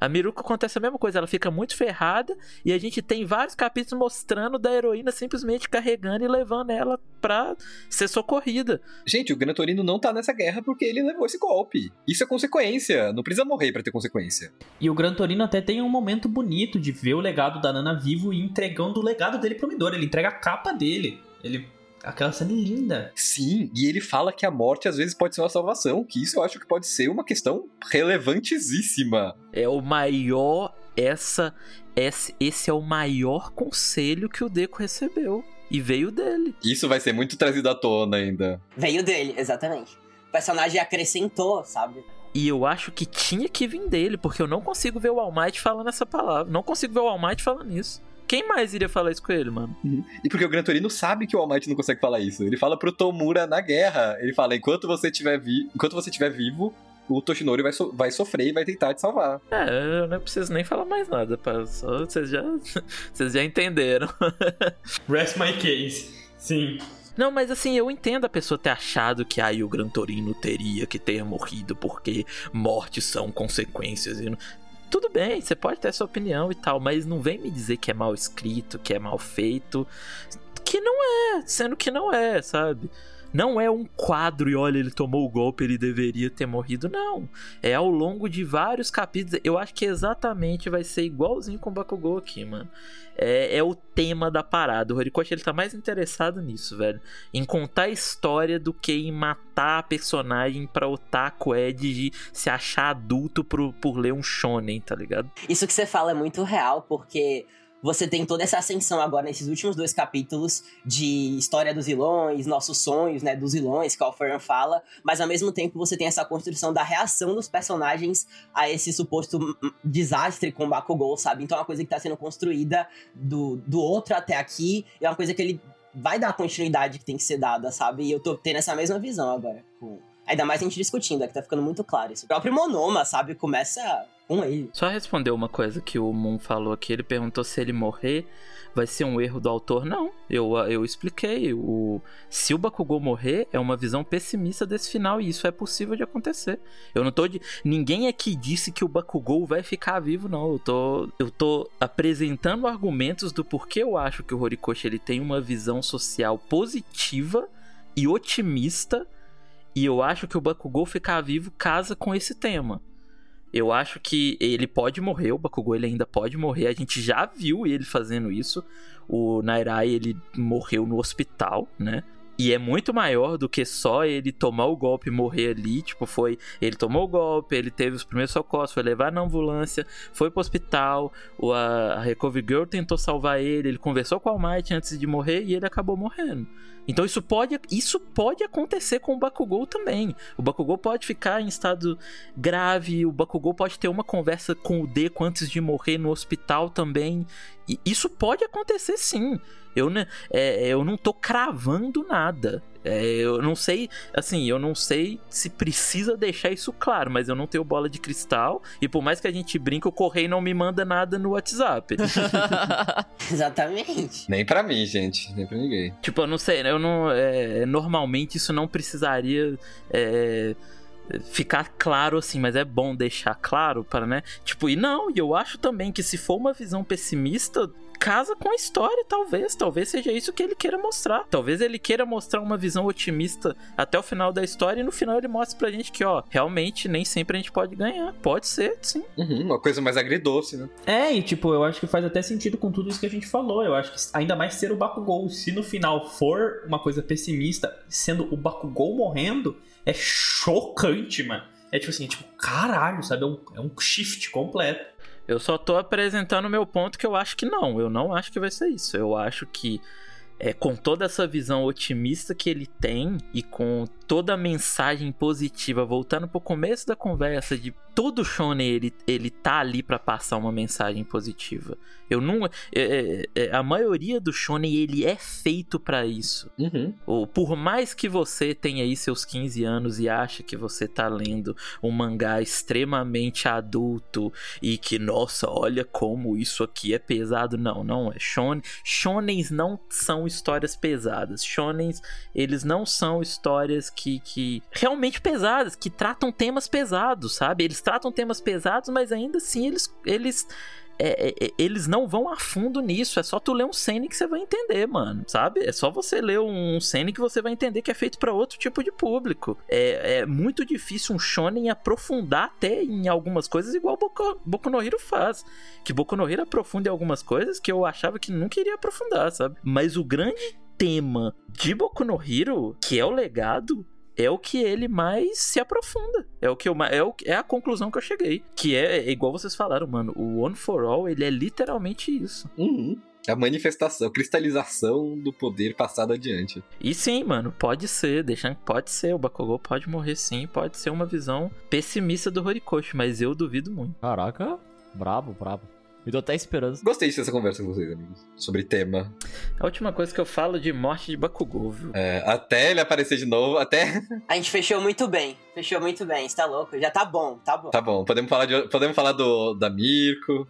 A Miruko acontece a mesma coisa, ela fica muito ferrada e a gente tem vários capítulos mostrando da heroína simplesmente carregando e levando ela pra ser socorrida. Gente, o Gran Torino não tá nessa guerra porque ele levou esse golpe. Isso é consequência, não precisa morrer para ter consequência. E o Gran Torino até tem um momento bonito de ver o legado da Nana vivo e entregando o legado dele pro Midori. Ele entrega a capa dele. Ele Aquela cena linda. Sim, e ele fala que a morte às vezes pode ser uma salvação, que isso eu acho que pode ser uma questão relevantíssima. É o maior essa esse, esse é o maior conselho que o Deco recebeu e veio dele. Isso vai ser muito trazido à tona ainda. Veio dele, exatamente. O personagem acrescentou, sabe? E eu acho que tinha que vir dele, porque eu não consigo ver o All Might falando essa palavra. Não consigo ver o All Might falando isso. Quem mais iria falar isso com ele, mano? Uhum. E porque o Gran Torino sabe que o All Might não consegue falar isso. Ele fala pro Tomura na guerra. Ele fala: enquanto você estiver vi enquanto você estiver vivo, o Toshinori vai, so vai sofrer e vai tentar te salvar. É, eu não preciso nem falar mais nada, pá. Só, vocês já, (laughs) vocês já entenderam. (laughs) Rest my case. Sim. Não, mas assim, eu entendo a pessoa ter achado que aí o Gran Torino teria que ter morrido porque mortes são consequências. E não tudo bem, você pode ter sua opinião e tal, mas não vem me dizer que é mal escrito, que é mal feito, que não é, sendo que não é, sabe? Não é um quadro e olha, ele tomou o golpe, ele deveria ter morrido. Não. É ao longo de vários capítulos. Eu acho que exatamente vai ser igualzinho com o Bakugou aqui, mano. É, é o tema da parada. O Horikoshi ele tá mais interessado nisso, velho. Em contar a história do que em matar a personagem pra Otaku Ed de se achar adulto por, por ler um shonen, tá ligado? Isso que você fala é muito real, porque você tem toda essa ascensão agora nesses últimos dois capítulos de história dos vilões, nossos sonhos, né, dos vilões que o Alferan fala, mas ao mesmo tempo você tem essa construção da reação dos personagens a esse suposto desastre com o Bakugou, sabe? Então é uma coisa que tá sendo construída do, do outro até aqui, é uma coisa que ele vai dar a continuidade que tem que ser dada, sabe? E eu tô tendo essa mesma visão agora. Ainda mais a gente discutindo, é que tá ficando muito claro isso. O próprio Monoma, sabe, começa com ele. Só responder uma coisa que o Moon falou aqui. Ele perguntou se ele morrer vai ser um erro do autor. Não, eu, eu expliquei. O, se o Bakugou morrer, é uma visão pessimista desse final e isso é possível de acontecer. Eu não tô de. Ninguém aqui disse que o Bakugou vai ficar vivo, não. Eu tô, eu tô apresentando argumentos do porquê eu acho que o Horikoshi ele tem uma visão social positiva e otimista. E eu acho que o Bakugou ficar vivo casa com esse tema. Eu acho que ele pode morrer, o Bakugou ele ainda pode morrer. A gente já viu ele fazendo isso. O Nairai ele morreu no hospital, né? E é muito maior do que só ele tomar o golpe e morrer ali. Tipo, foi. Ele tomou o golpe, ele teve os primeiros socorros, foi levar na ambulância, foi pro hospital. A, a Recovery Girl tentou salvar ele, ele conversou com o Almighty antes de morrer e ele acabou morrendo. Então isso pode, isso pode acontecer com o Bakugou também. O Bakugou pode ficar em estado grave, o Bakugou pode ter uma conversa com o Deco antes de morrer no hospital também. E isso pode acontecer sim. Eu, né, é, eu não tô cravando nada. É, eu não sei, assim, eu não sei se precisa deixar isso claro, mas eu não tenho bola de cristal e por mais que a gente brinque, o correio não me manda nada no WhatsApp. (laughs) (laughs) Exatamente. Nem pra mim, gente. Nem pra ninguém. tipo, eu não sei, eu não. é, normalmente isso não precisaria. é, ficar claro assim, mas é bom deixar claro para, né? Tipo, e não, e eu acho também que se for uma visão pessimista, casa com a história, talvez, talvez seja isso que ele queira mostrar. Talvez ele queira mostrar uma visão otimista até o final da história e no final ele mostre pra gente que, ó, realmente nem sempre a gente pode ganhar. Pode ser, sim. Uhum, uma coisa mais agridoce, né? É, e tipo, eu acho que faz até sentido com tudo isso que a gente falou. Eu acho que ainda mais ser o Bakugou. Se no final for uma coisa pessimista, sendo o Bakugou morrendo, é chocante, mano. É tipo assim, é tipo, caralho, sabe? É um, é um shift completo. Eu só tô apresentando o meu ponto que eu acho que não. Eu não acho que vai ser isso. Eu acho que é, com toda essa visão otimista que ele tem e com toda a mensagem positiva, voltando pro começo da conversa de todo shonen ele, ele tá ali pra passar uma mensagem positiva. Eu não é, é, é, a maioria do shonen ele é feito pra isso. Uhum. Ou por mais que você tenha aí seus 15 anos e acha que você tá lendo um mangá extremamente adulto e que, nossa, olha como isso aqui é pesado. Não, não é. Shonen, shonens não são histórias pesadas. Shonens, eles não são histórias que, que realmente pesadas, que tratam temas pesados, sabe? Eles tratam temas pesados, mas ainda assim eles, eles é, é, eles não vão a fundo nisso. É só tu ler um Sene que você vai entender, mano. Sabe? É só você ler um Sene que você vai entender que é feito para outro tipo de público. É, é, muito difícil um Shonen aprofundar até em algumas coisas, igual Boku, Boku no Hero faz. Que Boku no Hero aprofunda em algumas coisas que eu achava que nunca iria aprofundar, sabe? Mas o grande tema de Boku no Hero, que é o legado, é o que ele mais se aprofunda. É o que eu é, o, é a conclusão que eu cheguei. Que é, é, igual vocês falaram, mano. O One for All, ele é literalmente isso. Uhum. A manifestação, a cristalização do poder passado adiante. E sim, mano, pode ser, deixando pode ser, o Bakugou pode morrer sim, pode ser uma visão pessimista do Horikoshi, mas eu duvido muito. Caraca, brabo, brabo. Me deu até esperança. Gostei dessa conversa com vocês, amigos. Sobre tema. A última coisa que eu falo de morte de Bakugou, viu? É, até ele aparecer de novo, até. A gente fechou muito bem. Fechou muito bem, você tá louco? Já tá bom, tá bom. Tá bom, podemos falar, de, podemos falar do da Mirko.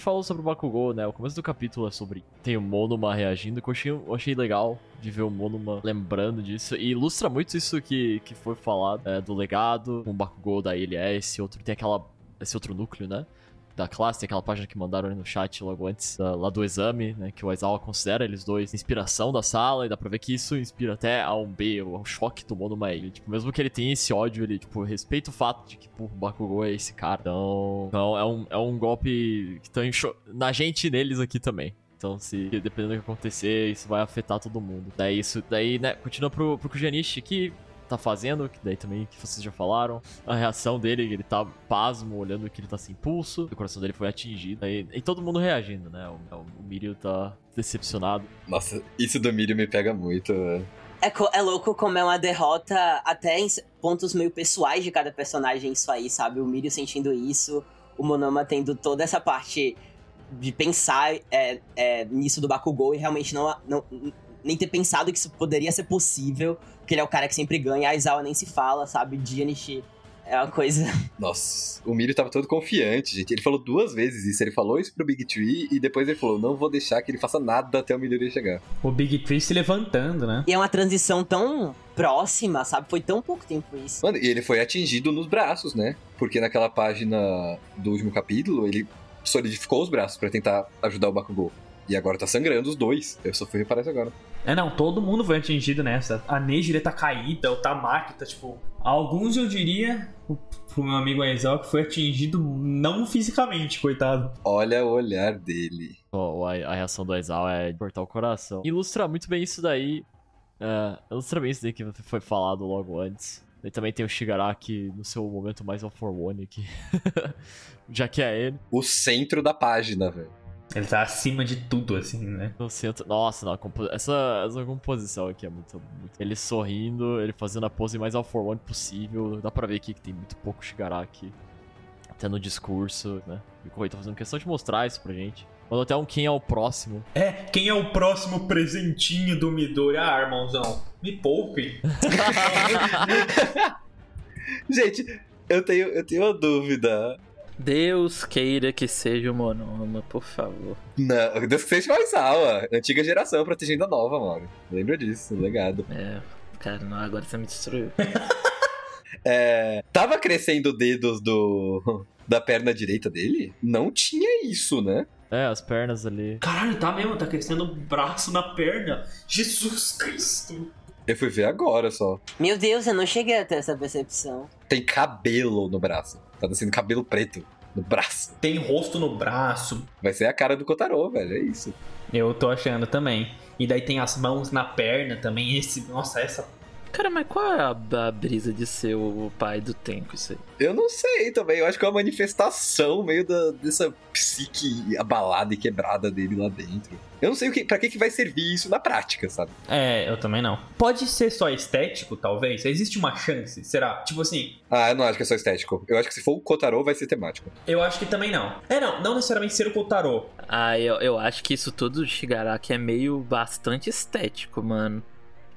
Gente falou sobre o Bakugou, né? O começo do capítulo é sobre tem o Monoma reagindo, que eu achei, eu achei legal de ver o Monoma lembrando disso. E ilustra muito isso que, que foi falado é, do legado, o Bakugou da esse outro tem aquela esse outro núcleo, né? Da classe, tem aquela página que mandaram ali no chat logo antes da, lá do exame, né? Que o Aizawa considera eles dois inspiração da sala, e dá pra ver que isso inspira até a um B, o choque tomou numa ele. Tipo, mesmo que ele tenha esse ódio, ele, tipo, respeita o fato de que, pô, o Bakugou é esse cara. Então, então é, um, é um golpe que tá na gente e neles aqui também. Então, se dependendo do que acontecer, isso vai afetar todo mundo. Daí, isso, daí, né, continua pro, pro Kujanishi, que tá fazendo, que daí também que vocês já falaram. A reação dele, ele tá pasmo, olhando que ele tá sem pulso. O coração dele foi atingido. E, e todo mundo reagindo, né? O, o Mirio tá decepcionado. Nossa, isso do Mirio me pega muito, velho. É, é, louco como é uma derrota até em pontos meio pessoais de cada personagem isso aí, sabe? O Mirio sentindo isso, o Monoma tendo toda essa parte de pensar é, é, nisso do Bakugou e realmente não, não nem ter pensado que isso poderia ser possível, porque ele é o cara que sempre ganha, a Aizawa nem se fala, sabe? Dianishi é uma coisa. Nossa, o Mirio tava todo confiante, gente. Ele falou duas vezes isso. Ele falou isso pro Big Tree e depois ele falou: não vou deixar que ele faça nada até o Mirio chegar. O Big Tree se levantando, né? E é uma transição tão próxima, sabe? Foi tão pouco tempo isso. Mano, e ele foi atingido nos braços, né? Porque naquela página do último capítulo, ele solidificou os braços para tentar ajudar o Bakugou. E agora tá sangrando os dois. Eu só fui reparar isso agora. É, não, todo mundo foi atingido nessa. A Neji tá caída, o Tamaki tá, tipo... Alguns eu diria, pro meu amigo Aizawa, que foi atingido não fisicamente, coitado. Olha o olhar dele. Oh, a, a, reação do Aizawa é de cortar o coração. Ilustra muito bem isso daí. É, ilustra bem isso daí que foi falado logo antes. E também tem o Shigaraki no seu momento mais All for One aqui. (laughs) Já que é ele. O centro da página, velho. Ele tá acima de tudo, assim, né? No centro. Nossa, não, compo- essa, essa composição aqui é muito, muito. Ele sorrindo, ele fazendo a pose mais All for One possível. Dá pra ver aqui que tem muito pouco Shigaraki. Tendo discurso, né? E o Kohei tá fazendo questão de mostrar isso pra gente. Mandou até um quem é o próximo. É, quem é o próximo presentinho do Midori? Ah, irmãozão, me poupe. (laughs) Gente, eu tenho, eu tenho uma dúvida. Deus queira que seja o Monoma, por favor. Não, Deus que seja mais aula. Antiga geração protegendo a nova, mano. Lembra disso, legado. É, cara, não, agora você me destruiu. (laughs) É, tava crescendo dedos do da perna direita dele? Não tinha isso, né? É, as pernas ali. Caralho, tá mesmo, tá crescendo o braço na perna. Jesus Cristo. Eu fui ver agora só. Meu Deus, eu não cheguei a ter essa percepção. Tem cabelo no braço. Tá nascendo cabelo preto no braço. Tem rosto no braço. Vai ser a cara do Kotaro, velho. É isso. Eu tô achando também. E daí tem as mãos na perna também. Esse, nossa, essa. Cara, mas qual é a, a brisa de ser o pai do tempo, isso aí? Eu não sei também. Eu acho que é uma manifestação meio da, dessa psique abalada e quebrada dele lá dentro. Eu não sei o que, pra que, que vai servir isso na prática, sabe? É, eu também não. Pode ser só estético, talvez? Existe uma chance? Será? Tipo assim, Ah, eu não acho que é só estético. Eu acho que se for o Kotaro, vai ser temático. eu acho que também não. É, não, não necessariamente ser o Kotaro. Ah, eu, eu acho que isso tudo do Shigaraki é meio bastante estético, mano.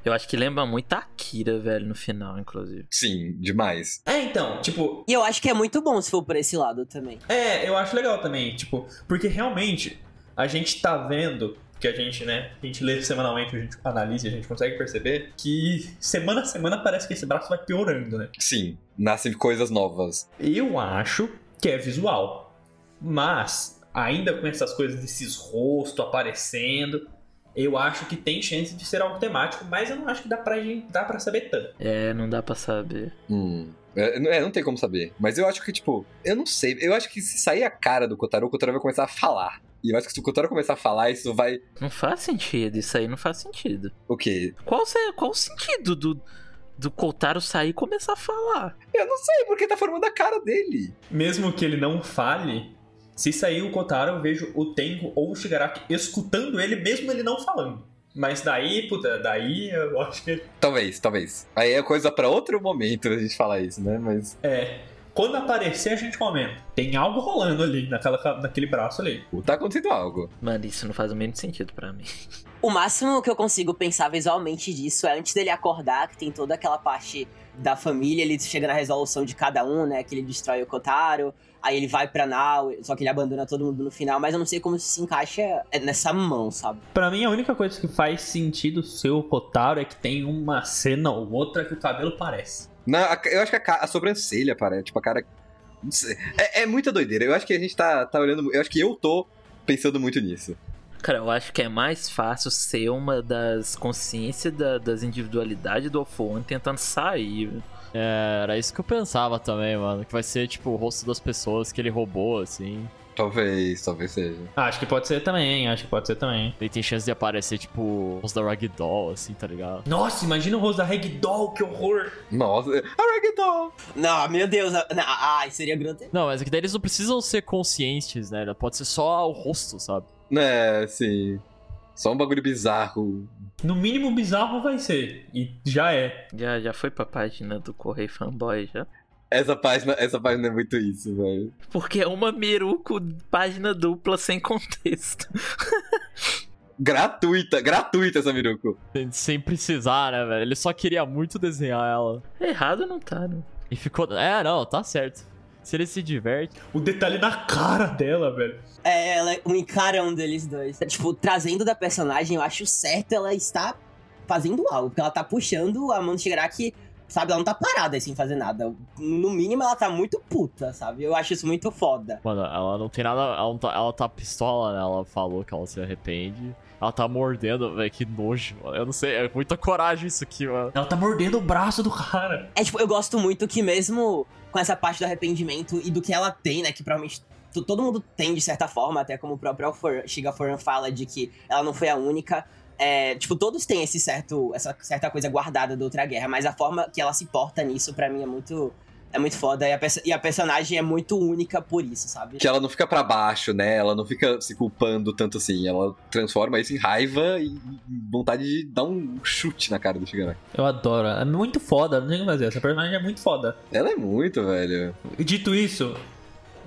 Eu acho que lembra muito a Akira, velho, no final, inclusive. Sim, demais. É, então, tipo, E eu acho que é muito bom se for por esse lado também. É, eu acho legal também, tipo, porque realmente a gente tá vendo que a gente, né, a gente lê semanalmente, a gente analisa, e a gente consegue perceber que semana a semana parece que esse braço vai piorando, né? Sim, nascem coisas novas. Eu acho que é visual, mas ainda com essas coisas desses rostos aparecendo, eu acho que tem chance de ser algo temático, mas eu não acho que dá pra, gente, dá pra saber tanto. É, não dá pra saber. Hum. É, não- é, não tem como saber. Mas eu acho que, tipo, eu não sei. Eu acho que se sair a cara do Kotaro, o Kotaro vai começar a falar. E eu acho que se o Kotaro começar a falar, isso vai. Não faz sentido, isso aí não faz sentido. O quê? Qual, qual o sentido do, do Kotaro sair e começar a falar? Eu não sei, porque tá formando a cara dele. Mesmo que ele não fale, se sair o Kotaro, eu vejo o Tenko ou o Shigaraki escutando ele, mesmo ele não falando. Mas daí, puta, daí eu acho que Talvez, talvez. Aí é coisa pra outro momento a gente falar isso, né? Mas. é. Quando aparecer, a gente comenta. Tem algo rolando ali, naquela, naquele braço ali. Tá acontecendo algo. Mano, isso não faz o mínimo sentido pra mim. O máximo que eu consigo pensar visualmente disso é antes dele acordar, que tem toda aquela parte da família, ele chega na resolução de cada um, né? Que ele destrói o Kotaro, aí ele vai pra Nau, só que ele abandona todo mundo no final, mas eu não sei como isso se encaixa nessa mão, sabe? Pra mim, a única coisa que faz sentido ser o Kotaro é que tem uma cena ou outra que o cabelo parece. Não, eu acho que a, a sobrancelha, parece. Tipo, a cara. Não sei. É, é muita doideira. Eu acho que a gente tá, tá olhando. Eu acho que eu tô pensando muito nisso. Cara, eu acho que é mais fácil ser uma das consciências da- das individualidades do Alphone tentando sair. É, era isso que eu pensava também, mano. Que vai ser, tipo, o rosto das pessoas que ele roubou, assim. Talvez, talvez seja. Ah, acho que pode ser também, acho que pode ser também. Ele tem chance de aparecer, tipo, o rosto da Ragdoll, assim, tá ligado? Nossa, imagina o rosto da Ragdoll, que horror! Nossa, a Ragdoll! Não, meu Deus, não, ai, seria grotesco. Não, mas é que daí eles não precisam ser conscientes, né? Pode ser só o rosto, sabe? É, sim. Só um bagulho bizarro. No mínimo bizarro vai ser. E já é. Já, já foi pra página do Correio Fanboy já? Essa página, essa página é muito isso, velho. Porque é uma Miruko página dupla sem contexto. (laughs) Gratuita, gratuita essa Miruko. Sem- Sem precisar, né, velho? Ele só queria muito desenhar ela. Errado não tá, né? E ficou. É, não, tá certo. Se ele se diverte. O detalhe na cara dela, velho. É, ela é um encarão deles dois. Tipo, trazendo da personagem, eu acho certo ela estar fazendo algo, porque ela tá puxando a mão do Shigaraki, sabe? Ela não tá parada assim, sem fazer nada. No mínimo, ela tá muito puta, sabe? Eu acho isso muito foda. Mano, ela não tem nada. Ela, não tá, ela tá pistola, né? Ela falou que ela se arrepende. Ela tá mordendo, velho. Que nojo, mano. Eu não sei, é muita coragem isso aqui, mano. Ela tá mordendo o braço do cara. É tipo, eu gosto muito que mesmo com essa parte do arrependimento e do que ela tem, né? Que provavelmente to- todo mundo tem de certa forma, até como o próprio Alfor- Shiga Foran fala de que ela não foi a única. É, tipo, todos têm esse certo, essa certa coisa guardada da outra guerra, mas a forma que ela se porta nisso, pra mim, é muito. É muito foda. E a, e a personagem é muito única por isso, sabe? Que ela não fica pra baixo, né? Ela não fica se culpando tanto assim. Ela transforma isso em raiva e e vontade de dar um chute na cara do Shigaraki. Eu adoro. É muito foda, não tem o que fazer. Essa personagem é muito foda. Ela é muito, velho. Dito isso,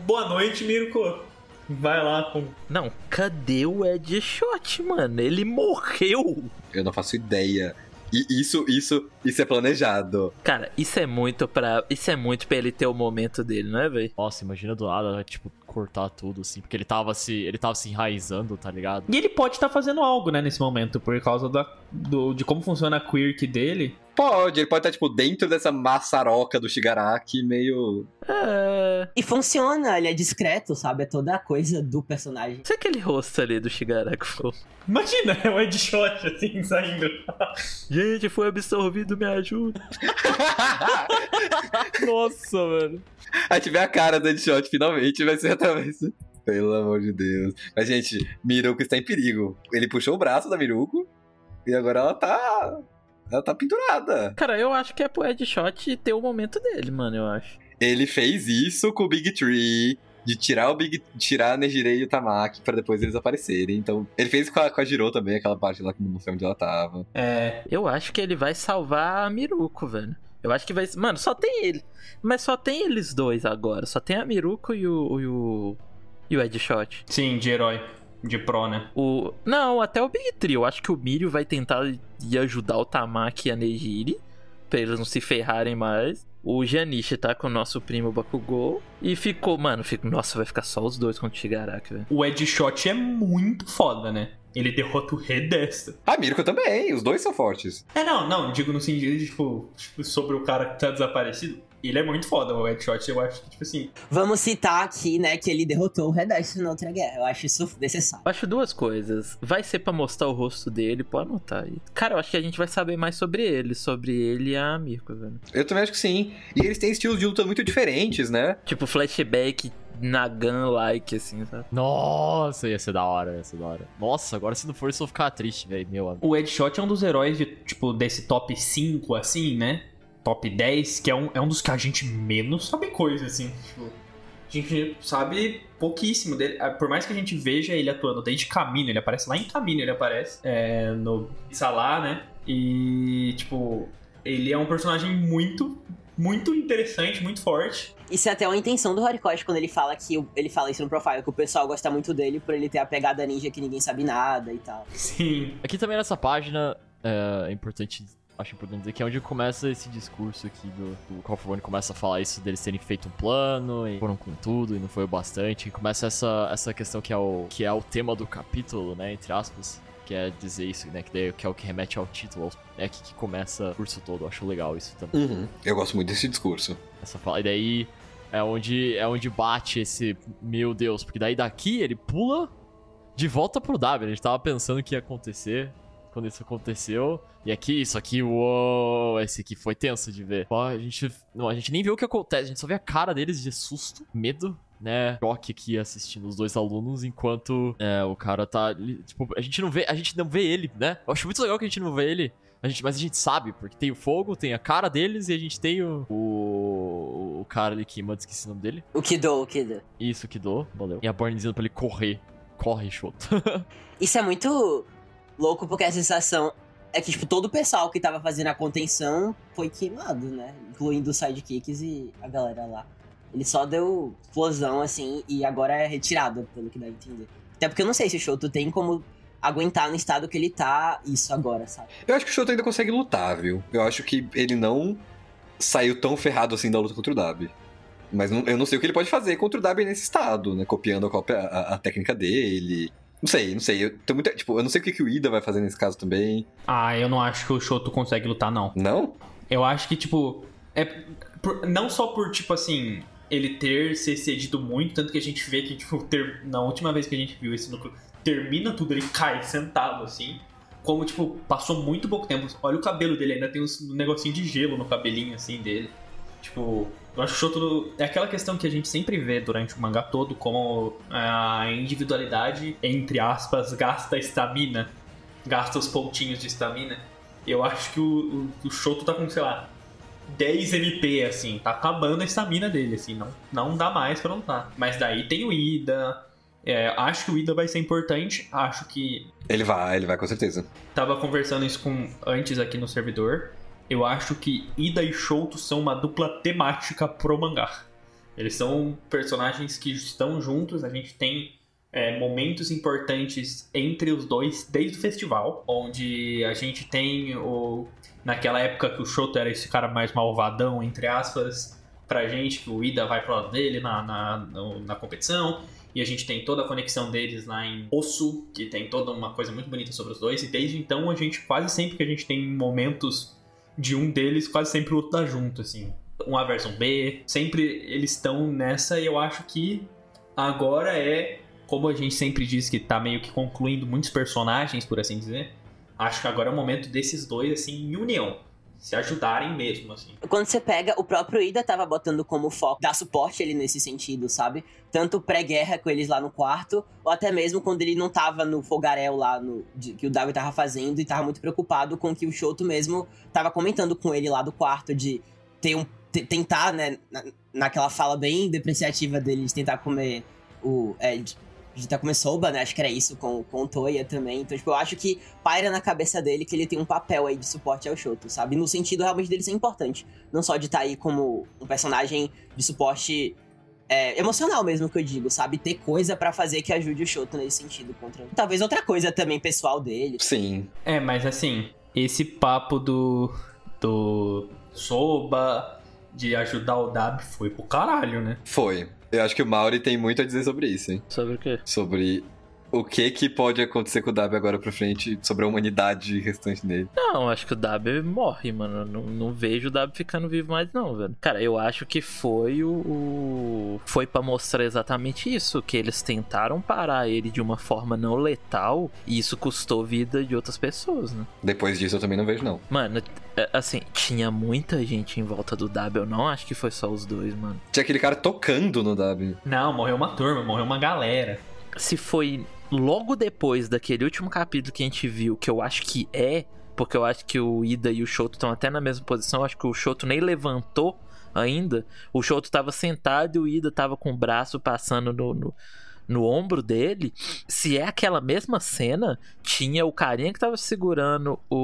boa noite, Mirko. Vai lá com. Não, cadê o Ed Shot, mano? Ele morreu! Eu não faço ideia. E isso, isso, isso é planejado. Cara, isso é muito pra. Isso é muito pra ele ter o momento dele, não é, velho? Nossa, imagina do nada, tipo, cortar tudo, assim. Porque ele tava se. Ele tava se enraizando, tá ligado? E ele pode estar fazendo algo, né, nesse momento, por causa da, do, de como funciona a quirk dele. Pode, ele pode estar, tipo, dentro dessa maçaroca do Shigaraki, meio. É. E funciona, ele é discreto, sabe? É toda a coisa do personagem. Se aquele rosto ali do Shigaraki for. Imagina, é o Ed Shot assim saindo. Gente, foi absorvido, me ajuda. (laughs) Nossa, velho. Aí tiver a cara do Deadshot, finalmente, vai ser através. Pelo amor de Deus. Mas, gente, Miruko está em perigo. Ele puxou o braço da Miruko e agora ela tá. Ela tá pendurada. Cara, eu acho que é pro Ed Shot ter o momento dele, mano, eu acho. Ele fez isso com o Big Tree. De tirar o Big. tirar a Nejirei e o Tamaki pra depois eles aparecerem. Então. Ele fez com a, com a Jiro também, aquela parte lá que não sei onde ela tava. É. Eu acho que ele vai salvar a Miruko, velho. Eu acho que vai. Mano, só tem ele. Mas só tem eles dois agora. Só tem a Miruko e o. E o, e o Ed Shot. Sim, de herói. De pro, né? O... Não, até o Big Tree. Eu acho que o Mirio vai tentar ir ajudar o Tamaki e a Nejiri. Pra eles não se ferrarem mais. O Janishi tá com o nosso primo Bakugou. E ficou. Mano, fico... nossa, vai ficar só os dois contra o Shigaraki, velho. O Ed Shot é muito foda, né? Ele derrota o Redesta. A Miruko também, os dois são fortes. É, não, não, digo no sentido de, tipo, tipo, sobre o cara que tá desaparecido. Ele é muito foda, o Ed Shot, eu acho que, tipo assim. Vamos citar aqui, né, que ele derrotou o Red Dust na outra guerra. Eu acho isso necessário. Eu acho duas coisas. Vai ser pra mostrar o rosto dele, pode anotar aí. Cara, eu acho que a gente vai saber mais sobre ele. Sobre ele e a Mirko, velho. Eu também acho que sim. E eles têm estilos de luta muito diferentes, né? Tipo, flashback Nagan-like, assim, sabe? Nossa, ia ser da hora, ia ser da hora. Nossa, agora se não for isso, eu vou ficar triste, velho. Meu amigo. O Ed Shot é um dos heróis, de, tipo, desse top 5, assim, né? Top 10, que é um, é um dos que a gente menos sabe coisa, assim. Tipo, a gente sabe pouquíssimo dele. Ah, Por mais que a gente veja ele atuando desde Caminho, ele aparece lá em Caminho, ele aparece. É, no Salah, né? E, tipo, ele é um personagem muito, muito interessante, muito forte. Isso é até uma intenção do Horikoshi quando ele fala que ele fala isso no profile, que o pessoal gosta muito dele por ele ter a pegada ninja que ninguém sabe nada e tal. Sim. Aqui também nessa página é, é importante, acho importante dizer que é onde começa esse discurso aqui do, do Call for One, começa a falar isso deles terem feito um plano e foram com tudo e não foi o bastante. E começa essa, essa questão que é, o, que é o tema do capítulo, né, entre aspas. Que é dizer isso, né? Que, daí, que é o que remete ao título, ao- é aqui que começa o curso todo. Eu acho legal isso também. Uhum. Eu gosto muito desse discurso. Essa fala. E daí é onde, é onde bate esse. Meu Deus, porque daí daqui ele pula de volta pro W. A gente tava pensando que ia acontecer quando isso aconteceu. E aqui, isso aqui, uou, esse aqui foi tenso de ver. Ó, A gente, não, a gente nem vê o que acontece, a gente só vê a cara deles de susto, medo. Né, choque aqui assistindo os dois alunos enquanto é, o cara tá. Tipo, a gente não vê, a gente não vê ele, né? Eu acho muito legal que a gente não vê ele a gente, mas a gente sabe, porque tem o fogo, tem a cara deles e a gente tem o. O, o cara ali que manda, esqueci o nome dele. O Kido, o Kido. Isso que dou, valeu. E a Born dizendo pra ele correr. Corre, Shoto. (laughs) Isso é muito louco porque a sensação é que, tipo, todo o pessoal que tava fazendo a contenção foi queimado, né? Incluindo os sidekicks e a galera lá. Ele só deu explosão, assim, e agora é retirado, pelo que dá a entender. Até porque eu não sei se o Shoto tem como aguentar no estado que ele tá isso agora, sabe? Eu acho que o Shoto ainda consegue lutar, viu? Eu acho que ele não saiu tão ferrado assim da luta contra o Dabi. Mas eu não sei o que ele pode fazer contra o Dabi nesse estado, né? Copiando a, a- a técnica dele. Não sei, não sei. Eu, muita, tipo, eu não sei o que, que o Ida vai fazer nesse caso também. Ah, eu não acho que o Shoto consegue lutar, não. Não? Eu acho que, tipo, é por- não só por, tipo assim, ele ter se excedido muito, tanto que a gente vê que, tipo, ter- na última vez que a gente viu esse núcleo, termina tudo, ele cai sentado, assim. Como, tipo, passou muito pouco tempo. Olha o cabelo dele, ainda tem um negocinho de gelo no cabelinho, assim, dele. Tipo, eu acho que o Shoto é aquela questão que a gente sempre vê durante o mangá todo, como a individualidade, entre aspas, gasta estamina. gasta os pontinhos de estamina. Eu acho que o, o, o Shoto tá com, sei lá, 10 MP, assim. Tá acabando a estamina dele, assim. Não, não dá mais pra não tá. Mas daí tem o Ida. É, acho que o Ida vai ser importante. Acho que. Ele vai, ele vai com certeza. Tava conversando isso com antes aqui no servidor. Eu acho que Ida e Shoto são uma dupla temática pro mangá. Eles são personagens que estão juntos. A gente tem é, momentos importantes entre os dois desde o festival, onde a gente tem o naquela época que o Shoto era esse cara mais malvadão entre aspas pra gente que o Ida vai pro lado dele na, na, na competição e a gente tem toda a conexão deles lá em Osso, que tem toda uma coisa muito bonita sobre os dois, e desde então a gente, quase sempre que a gente tem momentos de um deles, quase sempre o outro tá junto, assim. Um A versão B, sempre eles estão nessa, e eu acho que agora é como a gente sempre diz que tá meio que concluindo muitos personagens, por assim dizer, acho que agora é o momento desses dois, assim, em união. Se ajudarem mesmo, assim. Quando você pega, o próprio Ida tava botando como foco dar suporte ele nesse sentido, sabe? Tanto pré-guerra com eles lá no quarto, ou até mesmo quando ele não tava no fogaréu lá no, de, que o Davi tava fazendo e tava muito preocupado com que o Shoto mesmo tava comentando com ele lá do quarto de ter um, tentar, né, na, naquela fala bem depreciativa dele de tentar comer o. É, de Takume né? Acho que era isso, com, com o Toya também. Então, tipo, eu acho que paira na cabeça dele que ele tem um papel aí de suporte ao Shoto, sabe? No sentido realmente dele ser importante. Não só de estar tá aí como um personagem de suporte é, emocional mesmo, que eu digo, sabe? Ter coisa para fazer que ajude o Shoto nesse sentido contra. Talvez outra coisa também pessoal dele. Sim. É, mas assim, esse papo do. do. Soba de ajudar o Dab foi pro caralho, né? Foi. Eu acho que o Mauri tem muito a dizer sobre isso, hein? Sobre o quê? Sobre o que que pode acontecer com o Dab agora pra frente, sobre a humanidade restante dele. Não, acho que o Dab morre, mano. Não, não vejo o Dab ficando vivo mais, não, velho. Cara, eu acho que foi o. o... Foi para mostrar exatamente isso. Que eles tentaram parar ele de uma forma não letal e isso custou vida de outras pessoas, né? Depois disso eu também não vejo, não. Mano, é, assim, tinha muita gente em volta do Dab. Eu não acho que foi só os dois, mano. Tinha aquele cara tocando no Dab. Não, morreu uma turma, morreu uma galera. Se foi logo depois daquele último capítulo que a gente viu, que eu acho que é, porque eu acho que o Ida e o Shoto estão até na mesma posição, acho que o Shoto nem levantou ainda. O Shoto tava sentado e o Ida tava com o braço passando no, no no ombro dele, se é aquela mesma cena, tinha o carinha que tava segurando o,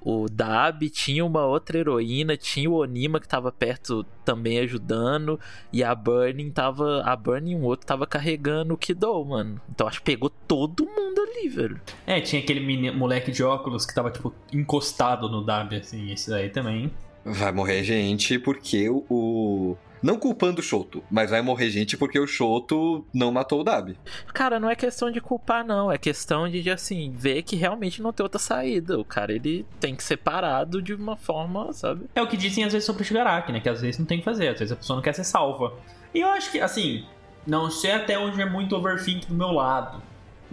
o Dab, tinha uma outra heroína, tinha o Onima que tava perto também ajudando, e a Burning tava. A Burning e um outro tava carregando o Kido, mano. Então acho que pegou todo mundo ali, velho. É, tinha aquele mini, moleque de óculos que tava, tipo, encostado no Dab, assim, esse daí também. Vai morrer gente porque o não culpando o Shoto, mas vai morrer gente porque o Shoto não matou o Dabi. Cara, não é questão de culpar, não. É questão de, assim, ver que realmente não tem outra saída. O cara, ele tem que ser parado de uma forma, sabe? É o que dizem às vezes sobre o Shigaraki, né? Que às vezes não tem que fazer, às vezes a pessoa não quer ser salva. E eu acho que, assim, não sei até onde é muito overthink do meu lado.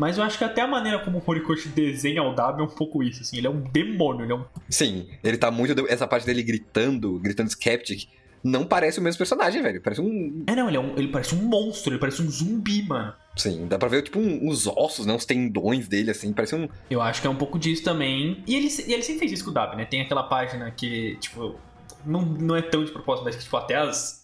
Mas eu acho que até a maneira como o Horikoshi desenha o W é um pouco isso, assim. Ele é um demônio, ele é um... Sim, ele tá muito... Essa parte dele gritando, gritando skeptic não parece o mesmo personagem, velho. Parece um. É, não, ele, é um, ele parece um monstro, ele parece um zumbi, mano. Sim, dá pra ver, tipo, um, uns ossos, né? Uns tendões dele, assim, parece um. Eu acho que é um pouco disso também. E ele, e ele sempre fez isso com o Dab, né? Tem aquela página que, tipo, não, não é tão de propósito, mas que, tipo, até as.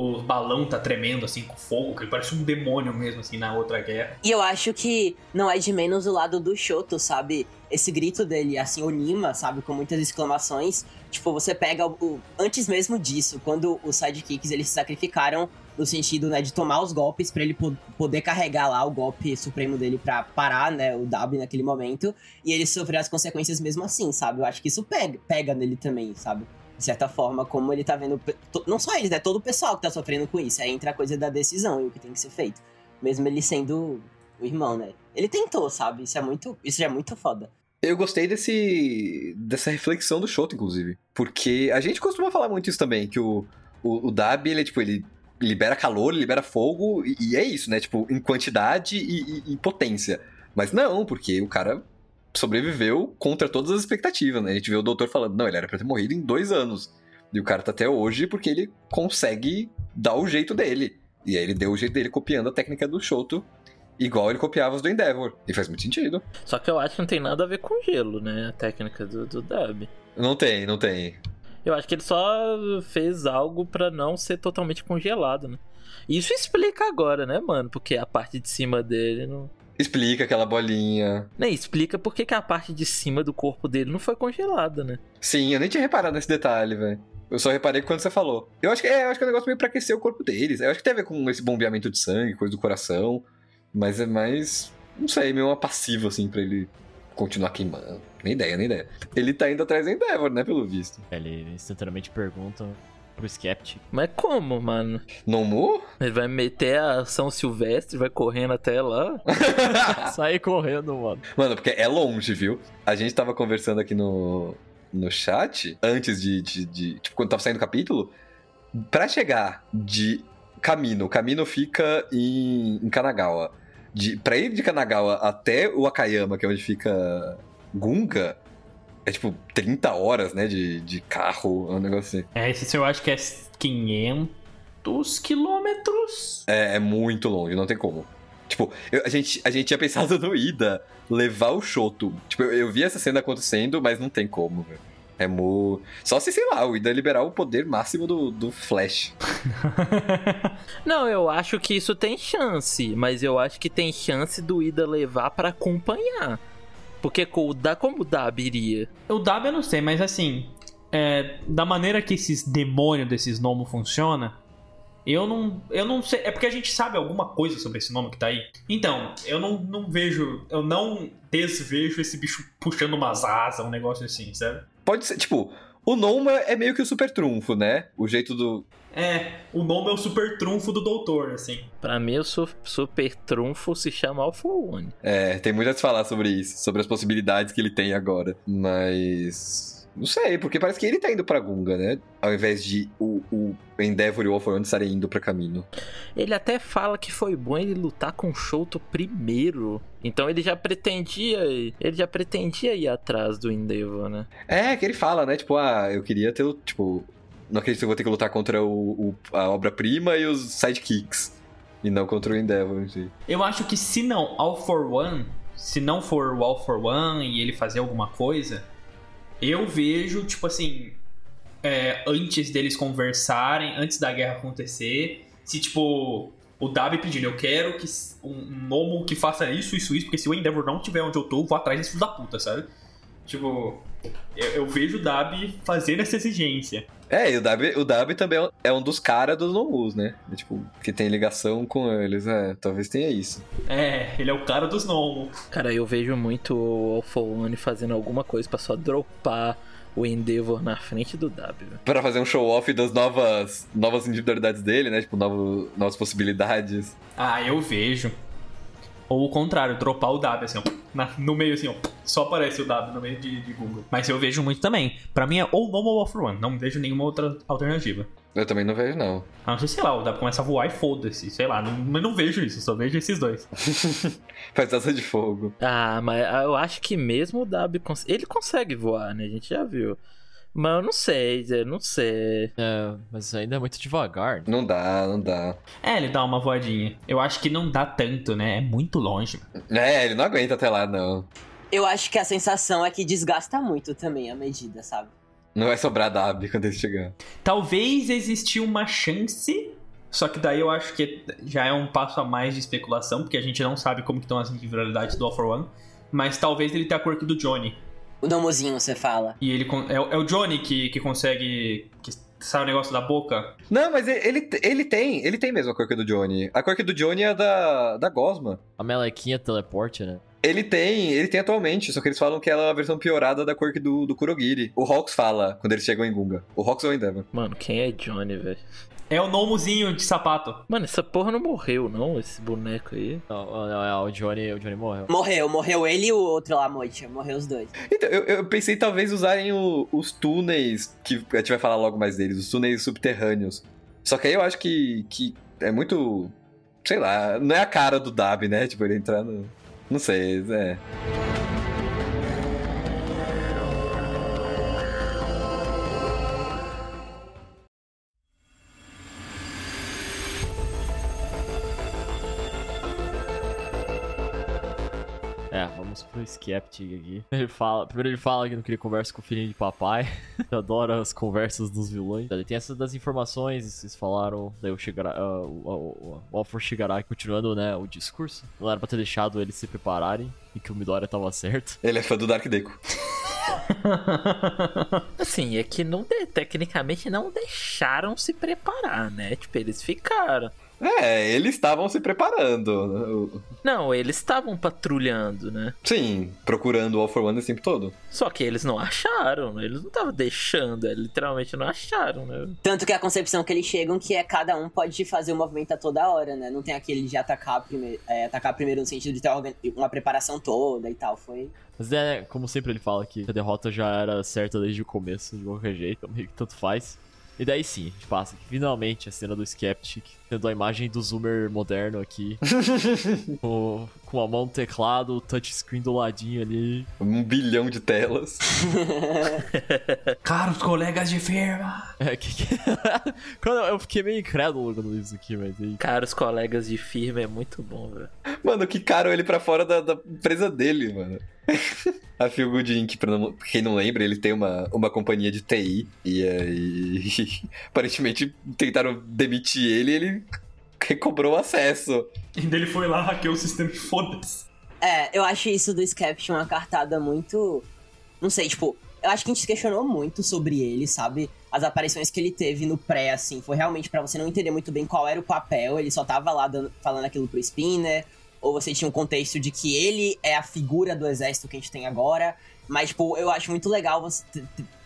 O balão tá tremendo, assim, com fogo, que ele parece um demônio mesmo, assim, na outra guerra. E eu acho que não é de menos o lado do Shoto, sabe? Esse grito dele, assim, Onima, sabe? Com muitas exclamações Tipo, você pega o, antes mesmo disso, quando os sidekicks eles se sacrificaram no sentido, né, de tomar os golpes para ele poder carregar lá o golpe supremo dele para parar, né, o W naquele momento, e ele sofrer as consequências mesmo assim, sabe? Eu acho que isso pega, pega nele também, sabe? De certa forma, como ele tá vendo, não só eles, né, todo o pessoal que tá sofrendo com isso, aí entra a coisa da decisão e o que tem que ser feito. Mesmo ele sendo o irmão, né? Ele tentou, sabe? Isso é muito, isso já é muito foda. Eu gostei desse dessa reflexão do Shoto, inclusive. Porque a gente costuma falar muito isso também, que o, o, o ele, tipo, ele libera calor, ele libera fogo, e, e é isso, né? Tipo, em quantidade e, e, e, potência. Mas não, porque o cara sobreviveu contra todas as expectativas, né? A gente vê o doutor falando, não, ele era pra ter morrido em dois anos. E o cara tá até hoje porque ele consegue dar o jeito dele. E aí ele deu o jeito dele copiando a técnica do Shoto Igual ele copiava os do Endeavor. E faz muito sentido. Só que eu acho que não tem nada a ver com gelo, né? A técnica do, do Dub. Não tem, não tem. Eu acho que ele só fez algo pra não ser totalmente congelado, né? Isso explica agora, né, mano? Porque a parte de cima dele não. Explica aquela bolinha. Nem explica por que que a parte de cima do corpo dele não foi congelada, né? Sim, eu nem tinha reparado nesse detalhe, velho. Eu só reparei quando você falou. Eu acho que é, eu acho que é um negócio meio pra aquecer o corpo deles. Eu acho que tem a ver com esse bombeamento de sangue, coisa do coração. Mas é mais. Não sei, meio uma passiva, assim, pra ele continuar queimando. Nem ideia, nem ideia. Ele tá indo atrás do Endeavor, né, pelo visto. Ele instantaneamente pergunta pro Skeptic. Mas como, mano? Nomu? Ele vai meter a São Silvestre, vai correndo até lá. (laughs) Sair correndo, mano. Mano, porque é longe, viu? A gente tava conversando aqui no, no chat, antes de, de, de- Tipo, quando tava saindo o capítulo. Pra chegar de Camino, o Camino fica em, em Kanagawa. De, pra ir de Kanagawa até o Akayama, que é onde fica Gunga, é tipo 30 horas, né? De, de carro, é um negócio assim. É, esse eu acho que é 500 quilômetros. É, é muito longe, não tem como. Tipo, eu- a, gente, a gente tinha pensado no Ida levar o Shoto. Tipo, eu, eu vi essa cena acontecendo, mas não tem como, velho. É mu... Só se, sei lá, o Ida liberar o poder máximo do, do Flash. (laughs) Não, eu acho que isso tem chance, mas eu acho que tem chance do Ida levar pra acompanhar. Porque com o Da, como o Dab iria? O Dab eu não sei, mas assim, é, da maneira que esses demônios desses gnomos funciona, eu não, eu não sei. É porque a gente sabe alguma coisa sobre esse nome que tá aí. Então, eu não, não vejo, eu não desvejo esse bicho puxando umas asas, um negócio assim, sabe? Pode ser, tipo, o Noma é meio que o super trunfo, né? O jeito do. É, o nome é o super trunfo do doutor, assim. Pra mim, o su- super trunfo se chama Alpha One. É, tem muito a se falar sobre isso, sobre as possibilidades que ele tem agora. Mas. Não sei, porque parece que ele tá indo pra Gunga, né? Ao invés de o, o Endeavor e o All-For-One estarem indo pra caminho. Ele até fala que foi bom ele lutar com o Shoto primeiro. Então ele já pretendia. Ele já pretendia ir atrás do Endeavor, né? É, que ele fala, né? Tipo, ah, eu queria ter, tipo, não acredito que eu vou ter que lutar contra o, o- a obra-prima e os sidekicks. E não contra o Endeavor em si. Eu acho que se não All for One, se não for o All for One e ele fazer alguma coisa, eu vejo, tipo assim, é, antes deles conversarem, antes da guerra acontecer, se tipo, o Dabi pedindo, eu quero que um, um Nomo que faça isso, isso, isso, porque se o Endeavor não tiver onde eu tô, eu vou atrás desse filho da puta, sabe? Tipo, eu, eu vejo o Dabi fazendo essa exigência. É, e o Dabi, o Dabi também é um- é um dos caras dos Nomus, né? É, tipo, que tem ligação com eles, é. Talvez tenha isso. É, ele é o cara dos Nomo. Cara, eu vejo muito o Alpha One fazendo alguma coisa pra só dropar o Endeavor na frente do W. Pra fazer um show-off das novas, novas individualidades dele, né? Tipo, novo, novas possibilidades. Ah, eu vejo. Ou o contrário, dropar o W, assim, ó, na- no meio, assim, ó. Só aparece o W no meio de, de Google. Mas eu vejo muito também. Pra mim é ou Normal ou Off One. Não vejo nenhuma outra alternativa. Eu também não vejo, não. A não ser, sei lá, o W começa a voar e foda-se. Sei lá, não, mas não vejo isso. Só vejo esses dois. (laughs) Faz asa de fogo. Ah, mas eu acho que mesmo o W. cons- Ele consegue voar, né? A gente já viu. Mas eu não sei, Zé, não sei. É, mas ainda é muito devagar. Não dá, não dá. É, ele dá uma voadinha. Eu acho que não dá tanto, né? É muito longe. É, ele não aguenta até lá, não. Eu acho que a sensação é que desgasta muito também a medida, sabe? Não vai sobrar Dabi quando ele chegar. Talvez existiu uma chance. Só que daí eu acho que já é um passo a mais de especulação, porque a gente não sabe como que estão as individualidades do All for One. Mas talvez ele tenha a quirk do Johnny. O domozinho, você fala. E ele é, o- é o Johnny que, que consegue. que sai o negócio da boca. Não, mas ele, ele, ele tem, ele tem mesmo a quirk do Johnny. A quirk do Johnny é da, da Gosma. A melequinha teleporte, né? Ele tem, ele tem atualmente, só que eles falam que ela é a versão piorada da quirk do, do Kurogiri. O Hawks fala quando eles chegam em Gunga. O Hawks ou o Endeavor. Mano, quem é Johnny, velho? É o gnomozinho de sapato. Mano, essa porra não morreu, não, esse boneco aí. Não, não, não, o Johnny, o Johnny morreu. Morreu, morreu ele e o outro lá, Moitia. Morreu os dois. Então, eu, eu pensei talvez usarem o- os túneis, que a gente vai falar logo mais deles, os túneis subterrâneos. Só que aí eu acho que, que é muito. Sei lá, não é a cara do Dab, né? Tipo, ele entrar no. Não sei, é. É, Skeptic aqui. Ele fala, primeiro ele fala que não queria conversa com o filhinho de papai. (laughs) Adora as conversas dos vilões. Ele tem essas das informações, vocês falaram. Daí o, Shigara, uh, o, o, o Shigaraki continuando, né, o discurso. Não era pra ter deixado eles se prepararem e que o Midoriya tava certo. (laughs) Ele é fã do Dark Deco. (laughs) Assim, é que não de- tecnicamente não deixaram se preparar, né? Tipo, eles ficaram. É, eles estavam se preparando. Não, eles estavam patrulhando, né? Sim, procurando o All for One esse tempo todo. Só que eles não acharam, né? Eles não estavam deixando, é, literalmente não acharam, né? Tanto que a concepção que eles chegam que é cada um pode fazer o movimento a toda hora, né? Não tem aquele de atacar primeiro, é, atacar primeiro no sentido de ter uma preparação toda e tal. Foi. Mas é, como sempre ele fala que a derrota já era certa desde o começo, de qualquer jeito, então meio que tanto faz. E daí sim, a gente passa finalmente a cena do Skeptic, tendo a imagem do Zoomer moderno aqui, (laughs) com, com a mão no teclado, o touchscreen do ladinho ali. Um bilhão de telas. (laughs) Caros colegas de firma. É, que, que... (laughs) Quando eu fiquei meio incrédulo quando li isso aqui, mas aí... Cara, os colegas de firma é muito bom, velho. Mano, quicaram ele pra fora da, da empresa dele, mano. A Feel Good Inc., pra não- quem não lembra, ele tem uma, uma companhia de TI. E aí. aparentemente tentaram demitir ele e ele (laughs) recobrou o acesso. E daí ele foi lá, hackeou o sistema e foda-se. É, eu acho isso do Skept uma cartada muito. Não sei, tipo, eu acho que a gente se questionou muito sobre ele, sabe? As aparições que ele teve no pré, assim, foi realmente pra você não entender muito bem qual era o papel, ele só tava lá dando- falando aquilo pro Spinner, ou você tinha um contexto de que ele é a figura do exército que a gente tem agora. Mas, tipo, eu acho muito legal você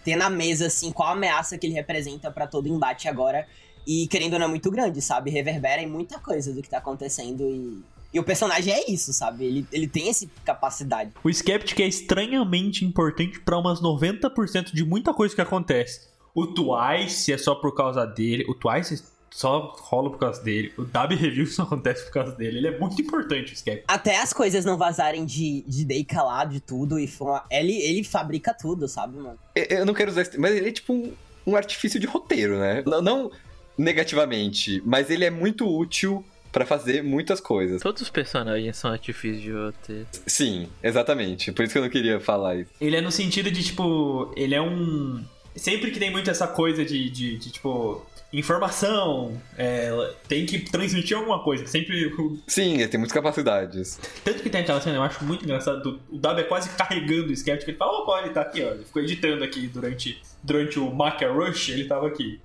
ter na mesa, assim, qual a ameaça que ele representa pra todo embate agora. E querendo ou não é muito grande, sabe? Reverbera em muita coisa do que tá acontecendo e. E o personagem é isso, sabe? Ele, ele tem essa capacidade. O Skeptic é estranhamente importante pra umas 90% de muita coisa que acontece. O Twice é só por causa dele. O Twice só rola por causa dele. O Dab Review só acontece por causa dele. Ele é muito importante, o Skeptic. Até as coisas não vazarem de, de Deika lá, de tudo, e uma- ele, ele fabrica tudo, sabe, mano? Eu eu não quero usar esse. Mas ele é tipo um, um artifício de roteiro, né? Não, não negativamente, mas ele é muito útil pra fazer muitas coisas. Todos os personagens são artifícios de roteiro. Sim, exatamente. Por isso que eu não queria falar isso. Ele é no sentido de, tipo, ele é um. Sempre que tem muito essa coisa de, de, de, tipo, informação, é, tem que transmitir alguma coisa. Sempre. Sim, ele tem muitas capacidades. Tanto que tem aquela cena, eu acho muito engraçado. do- O Dab é quase carregando o Skeptic. Ele fala, opa, ele tá aqui, ó. Ele ficou editando aqui durante, durante o Maca Rush, ele tava aqui.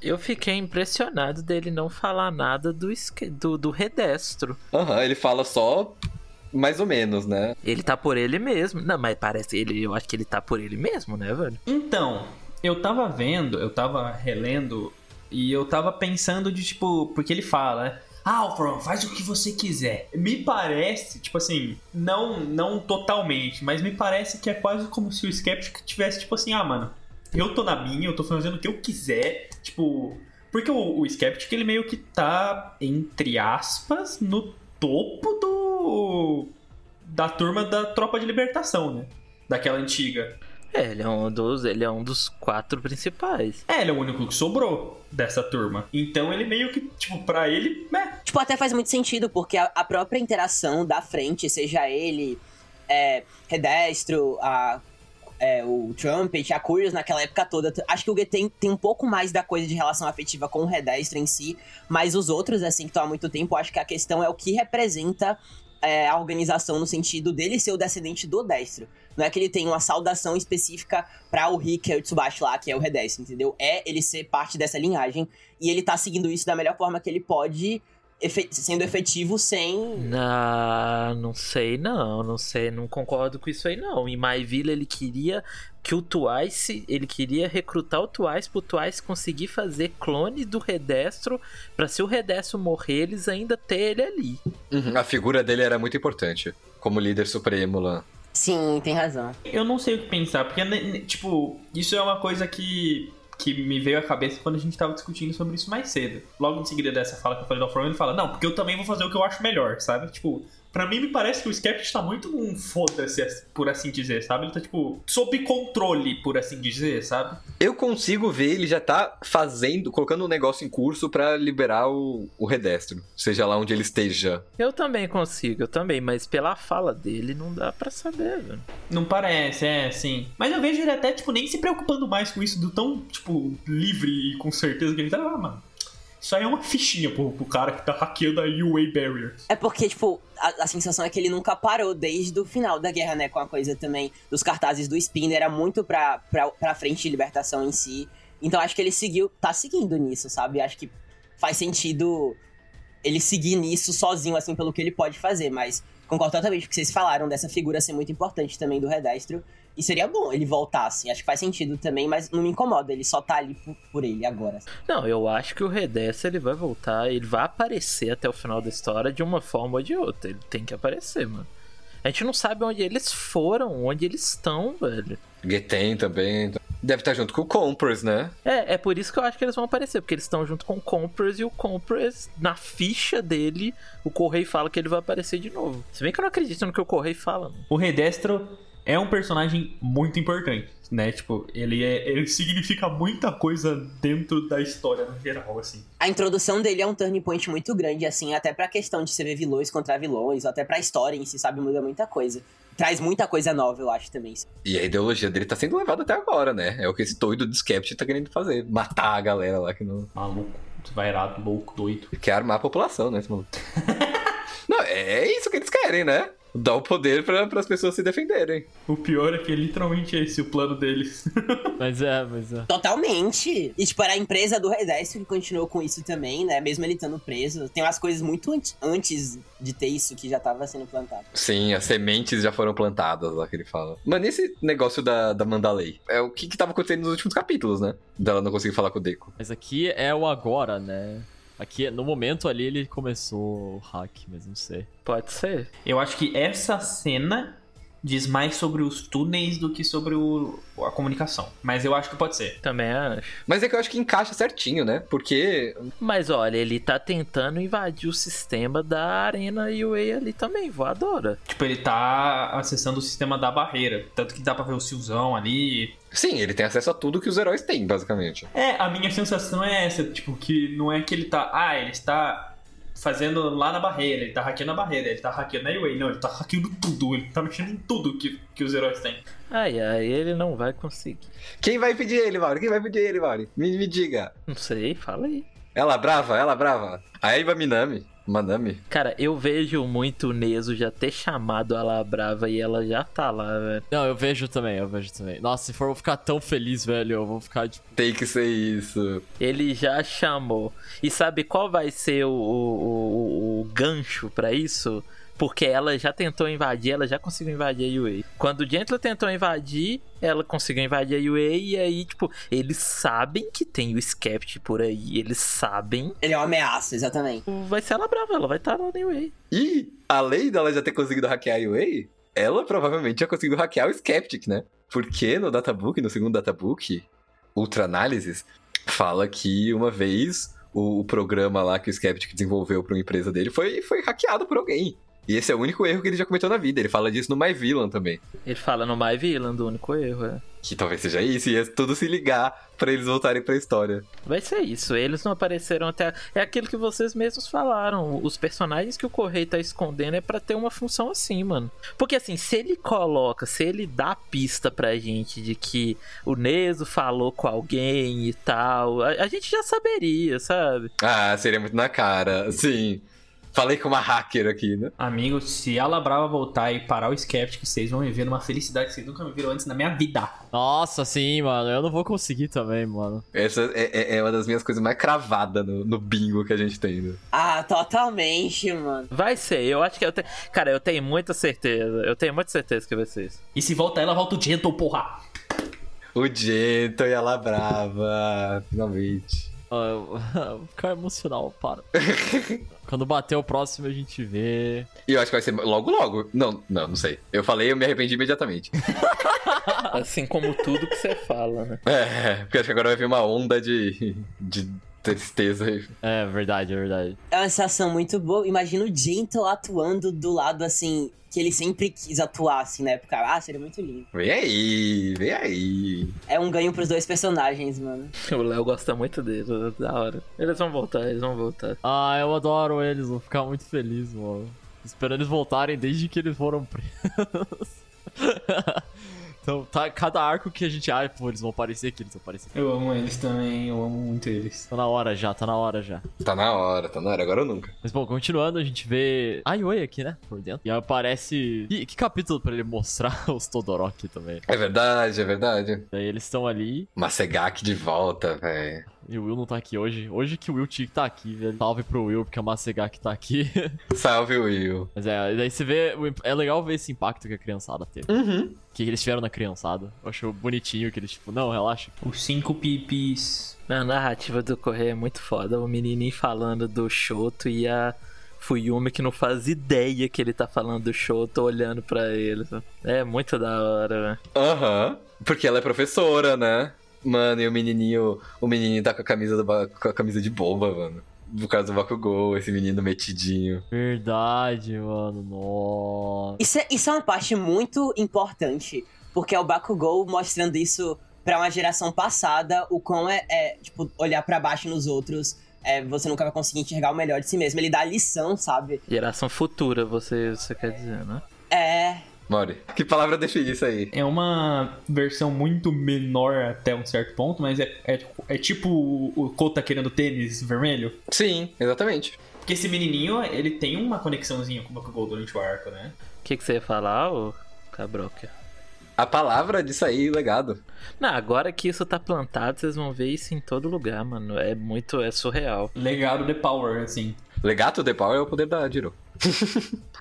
Eu fiquei impressionado dele não falar nada do, do, do Redestro. Aham, ele fala só mais ou menos, né? Ele tá por ele mesmo. Não, mas parece ele, eu acho que ele tá por ele mesmo, né, velho? Então, eu tava vendo, eu tava relendo e eu tava pensando de tipo, porque ele fala, né? Ah, Alfron, faz o que você quiser. Me parece, tipo assim, não não totalmente, mas me parece que é quase como se o Skeptic tivesse, tipo assim, ah, mano, eu tô na minha, eu tô fazendo o que eu quiser, tipo. Porque o, o Skeptic, ele meio que tá, entre aspas, no topo do. da turma da Tropa de Libertação, né? Daquela antiga. É, ele é um dos, ele é um dos quatro principais. É, ele é o único que sobrou dessa turma. Então ele meio que, tipo, pra ele, né? Tipo, até faz muito sentido, porque a, a própria interação da frente, seja ele, é, Redestro, a, é, o Trumpet, a Curious naquela época toda, acho que o G tem, tem um pouco mais da coisa de relação afetiva com o Redestro em si, mas os outros, assim, que estão há muito tempo, acho que a questão é o que representa é, a organização no sentido dele ser o descendente do Destro. Não é que ele tem uma saudação específica pra o Rick e o Tsubashi lá, que é o Redestro, entendeu? É ele ser parte dessa linhagem e ele tá seguindo isso da melhor forma que ele pode, efe- sendo efetivo sem. Ah, não sei não, não sei, não concordo com isso aí não. Em My Villa ele queria que o Twice, ele queria recrutar o Twice pro Twice conseguir fazer clone do Redestro pra se o Redestro morrer eles ainda ter ele ali. Uhum, A figura dele era muito importante. Como líder supremo lá. Sim, tem razão. Eu não sei o que pensar, porque, né, né, tipo, isso é uma coisa que, que me veio à cabeça quando a gente tava discutindo sobre isso mais cedo. Logo em seguida dessa fala que eu falei do Alfron, ele fala, não, porque eu também vou fazer o que eu acho melhor, sabe? Tipo, Pra mim, me parece que o Skeptic tá muito um foda-se, por assim dizer, sabe? Ele tá, tipo, sob controle, por assim dizer, sabe? Eu consigo ver ele já tá fazendo, colocando um negócio em curso pra liberar o, o Redestro, seja lá onde ele esteja. Eu também consigo, eu também, mas pela fala dele não dá pra saber, velho. Não parece, é, sim. Mas eu vejo ele até, tipo, nem se preocupando mais com isso, do tão, tipo, livre e com certeza que ele tá, ah, mano. Isso aí é uma fichinha pro, pro cara que tá hackeando a UA Barrier. É porque, tipo, a, a, sensação é que ele nunca parou desde o final da guerra, né? Com a coisa também dos cartazes do Spin, era muito pra, pra, pra frente de libertação em si. Então acho que ele seguiu, tá seguindo nisso, sabe? Acho que faz sentido ele seguir nisso sozinho, assim, pelo que ele pode fazer, mas concordo totalmente com o que vocês falaram dessa figura ser muito importante também do Redestro. E seria bom ele voltar, assim. Acho que faz sentido também, mas não me incomoda. Ele só tá ali por, por ele agora. Não, eu acho que o Redestro ele vai voltar, ele vai aparecer até o final da história de uma forma ou de outra. Ele tem que aparecer, mano. A gente não sabe onde eles foram, onde eles estão, velho. Geten também. Deve estar junto com o Compress, né? É, é por isso que eu acho que eles vão aparecer, porque eles estão junto com o Compress e o Compress, na ficha dele, o Correio fala que ele vai aparecer de novo. Se bem que eu não acredito no que o Correio fala. Mano. O Redestro é um personagem muito importante, né? Tipo, ele, é, ele significa muita coisa dentro da história no geral, assim. A introdução dele é um turning point muito grande, assim, até pra questão de você ver vilões contra vilões, ou até pra história em si, sabe? Muda muita coisa. Traz muita coisa nova, eu acho também. E a ideologia dele tá sendo levada até agora, né? É o que esse doido de Skeptic tá querendo fazer. Matar a galera lá que não. Maluco. Desvairado, louco, doido. Quer armar a população, né, esse maluco? (laughs) não, é isso que eles querem, né? Dá o poder para as pessoas se defenderem. O pior é que é literalmente esse o plano deles. (laughs) mas é, mas é. Totalmente. E tipo, era a empresa do Redestro que continuou com isso também, né? Mesmo ele estando preso. Tem umas coisas muito antes de ter isso que já tava sendo plantado. Sim, as sementes já foram plantadas lá que ele fala. Mas nesse negócio da, da Mandalay, é o que, que tava acontecendo nos últimos capítulos, né? Dela não conseguir falar com o Deco. Mas aqui é o agora, né? Aqui, no momento ali, ele começou o hack, mas não sei. Pode ser. Eu acho que essa cena diz mais sobre os túneis do que sobre o, a comunicação. Mas eu acho que pode ser. Também acho. Mas é que eu acho que encaixa certinho, né? Porque. Mas olha, ele tá tentando invadir o sistema da Arena UA ali também, voadora. Tipo, ele tá acessando o sistema da barreira. Tanto que dá pra ver o Silzão ali. Sim, ele tem acesso a tudo que os heróis têm, basicamente. É, a minha sensação é essa, tipo, que não é que ele tá. Ah, ele está fazendo lá na barreira, ele tá hackeando a barreira, ele tá hackeando a Anyway. Não, ele tá hackeando tudo, ele tá mexendo em tudo que, que os heróis têm. Ai, ai, ele não vai conseguir. Quem vai pedir ele, Mauri? Quem vai pedir ele, Mauri? Me, me diga. Não sei, fala aí. Ela brava, ela brava. A Eva Minami. Manami. Cara, eu vejo muito o Nezo já ter chamado ela brava e ela já tá lá, velho. Não, eu vejo também, eu vejo também. Nossa, se for eu ficar tão feliz, velho, eu vou ficar tipo. Tem que ser isso. Ele já chamou. E sabe qual vai ser o, o, o, o gancho para isso? Porque ela já tentou invadir, ela já conseguiu invadir a UA. Quando o Gentler tentou invadir, ela conseguiu invadir a UA e aí, tipo, eles sabem que tem o Skept por aí, eles sabem. Ele é uma ameaça, exatamente. Vai ser ela brava, ela vai estar lá na UA. E, além dela já ter conseguido hackear a UA, ela provavelmente já conseguiu hackear o Skeptic, né? Porque no databook, no segundo databook, Ultra Análises, fala que uma vez o, o programa lá que o Skeptic desenvolveu para uma empresa dele foi, foi hackeado por alguém. E esse é o único erro que ele já cometeu na vida. Ele fala disso no My Villain também. Ele fala no My Villain do único erro, é. Que talvez seja isso, e é tudo se ligar para eles voltarem pra história. Vai ser isso, eles não apareceram até. É aquilo que vocês mesmos falaram. Os personagens que o Correio tá escondendo é para ter uma função assim, mano. Porque assim, se ele coloca, se ele dá pista pra gente de que o Neso falou com alguém e tal, a, a gente já saberia, sabe? Ah, seria muito na cara, sim. Falei com uma hacker aqui, né? Amigo, se a Brava voltar e parar o Skeptic, vocês vão me ver numa felicidade que vocês nunca me viram antes na minha vida. Nossa, sim, mano. Eu não vou conseguir também, mano. Essa é, é, é uma das minhas coisas mais cravadas no, no, bingo que a gente tem, né? Ah, totalmente, mano. Vai ser, eu acho que eu tenho. Cara, eu tenho muita certeza. Eu tenho muita certeza que vai ser isso. E se volta ela, volta o Gentle, porra. O Gentle e ela brava, finalmente. Uh, (laughs) vou ficar emocional, para. (laughs) Quando bater o próximo a gente vê. E eu acho que vai ser logo, logo. Não, não, não sei. Eu falei eu me arrependi imediatamente. assim como tudo que você fala, né? É, porque acho que agora vai vir uma onda de, de tristeza. É verdade, é verdade. É uma sensação muito boa. Imagina o Gentle atuando do lado, assim, que ele sempre quis atuar, assim, na época. Ah, seria muito lindo. Vem aí, vem aí. É um ganho pros dois personagens, mano. (laughs) O Léo gosta muito dele, da hora. Eles vão voltar, eles vão voltar. Ah, eu adoro eles, vou ficar muito feliz, mano. Esperando eles voltarem desde que eles foram presos. (laughs) então, tá, cada arco que a gente acha, pô, eles vão aparecer aqui, eles vão aparecer aqui. Eu amo eles também, eu amo muito eles. Tá na hora já, tá na hora já. Tá na hora, tá na hora, agora ou nunca. Mas bom, continuando, a gente vê a Yoi aqui, né? Por dentro. E aí aparece. Que, que capítulo pra ele mostrar (laughs) os Todoroki também? É verdade, é verdade. Daí eles estão ali. Masegaki de volta, velho. E o Will não tá aqui hoje. Hoje que o Will tinha que tá aqui, velho. Salve pro Will, porque a Masegaki tá aqui. (laughs) Salve, Will. Mas é, daí você vê. o É legal ver esse impacto que a criançada teve. Uhum. Que eles tiveram na criançada. Eu acho bonitinho que eles, tipo, não, relaxa. Os cinco pipis. A narrativa do Correio é muito foda. O menininho falando do Shoto e a Fuyumi que não faz ideia que ele tá falando do Shoto olhando pra ele. É muito da hora, velho. Aham. Porque ela é professora, né? Mano, e o menininho. O menininho tá com a camisa, do, com a camisa de bomba, mano. Por causa do Bakugou, esse menino metidinho. Verdade, mano. Nossa. Isso é, isso é uma parte muito importante, porque é o Bakugou mostrando isso pra uma geração passada, o quão é, é, tipo, olhar pra baixo nos outros, é, você nunca vai conseguir enxergar o melhor de si mesmo. Ele dá lição, sabe? Geração futura, você, você quer dizer, né? É. Mori, que palavra define isso aí? É uma versão muito menor até um certo ponto, mas é, é, é tipo o Kota querendo tênis vermelho. Sim, exatamente. Porque esse menininho, ele tem uma conexãozinha com o Bakugou durante o arco, né? O que, que você ia falar, ô Cabroca? A palavra disso aí, legado. Não, agora que isso tá plantado, vocês vão ver isso em todo lugar, mano. É muito, é surreal. Legado de Power, assim. Legato de Power é o poder da Jiro.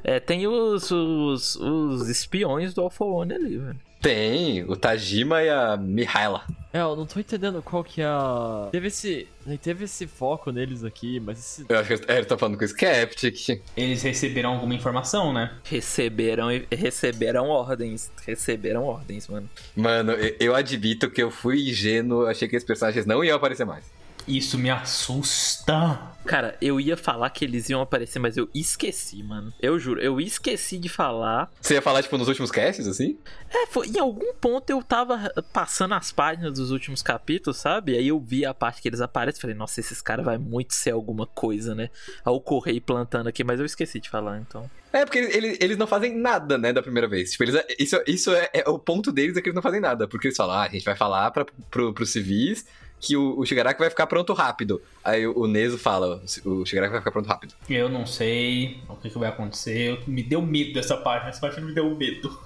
É, tem os, os, os espiões do Alpha One ali, velho. Tem o Tajima e a Mihaila. É, eu não tô entendendo qual que é a. Teve esse. Teve esse foco neles aqui, mas esse. Eu acho que é, ele tá falando com o Skeptic. Eles receberam alguma informação, né? Receberam, receberam ordens. Receberam ordens, mano. Mano, eu, admito que eu fui ingênuo, achei que esses personagens não iam aparecer mais. Isso me assusta. Cara, eu ia falar que eles iam aparecer, mas eu esqueci, mano. Eu juro, eu esqueci de falar. Você ia falar, tipo, nos últimos casts, assim? É, foi, em algum ponto eu tava passando as páginas dos últimos capítulos, sabe? Aí eu vi a parte que eles aparecem e falei, nossa, esses caras vai muito ser alguma coisa, né? Aí eu corri plantando aqui, mas eu esqueci de falar, então. É, porque eles, eles, não fazem nada, né, da primeira vez. Tipo, eles, isso, isso é, é o ponto deles, é que eles não fazem nada. Porque eles falam, ah, a gente vai falar pra, pro, pros civis que o, o Shigaraki vai ficar pronto rápido. Aí o, o Nezo fala, o Shigaraki vai ficar pronto rápido. Eu não sei o que, que vai acontecer. Eu- Me deu medo dessa página. Essa página me deu medo.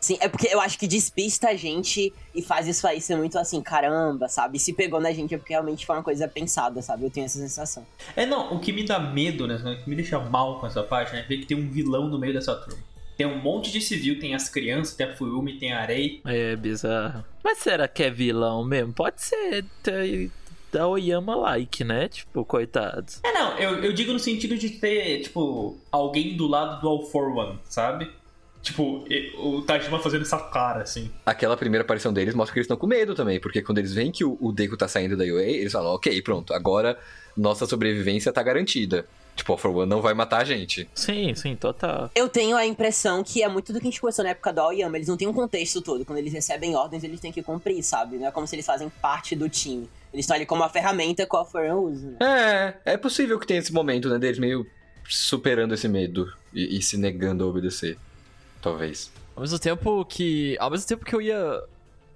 Sim, é porque eu acho que despista a gente e faz isso aí ser muito assim, caramba, sabe? Se pegou na gente é porque realmente foi uma coisa pensada, sabe? Eu tenho essa sensação. É, não, o que me dá medo, né? O que me deixa mal com essa página é ver que tem um vilão no meio dessa turma. Tem um monte de civil, tem as crianças, tem a Fuyumi, tem a Arei. É bizarro. Mas será que é vilão mesmo? Pode ser t- da Oyama like, né? Tipo, coitados. É, não, eu, eu digo no sentido de ter, tipo, alguém do lado do All for One, sabe? Tipo, o Tajima fazendo essa cara, assim. Aquela primeira aparição deles mostra que eles estão com medo também, porque quando eles veem que o, o Deku tá saindo da UA, eles falam, ok, pronto, agora nossa sobrevivência tá garantida. Tipo, o For One não vai matar a gente. Sim, sim, total. Eu tenho a impressão que é muito do que a gente conversou na época do Aoyama. Eles não têm um contexto todo. Quando eles recebem ordens, eles têm que cumprir, sabe? Não é como se eles fazem parte do time. Eles estão ali como uma ferramenta que o Alforan usa, né? É, é possível que tenha esse momento, né, deles meio superando esse medo e, e se negando a obedecer. Talvez. Ao mesmo tempo que. Ao mesmo tempo que eu ia.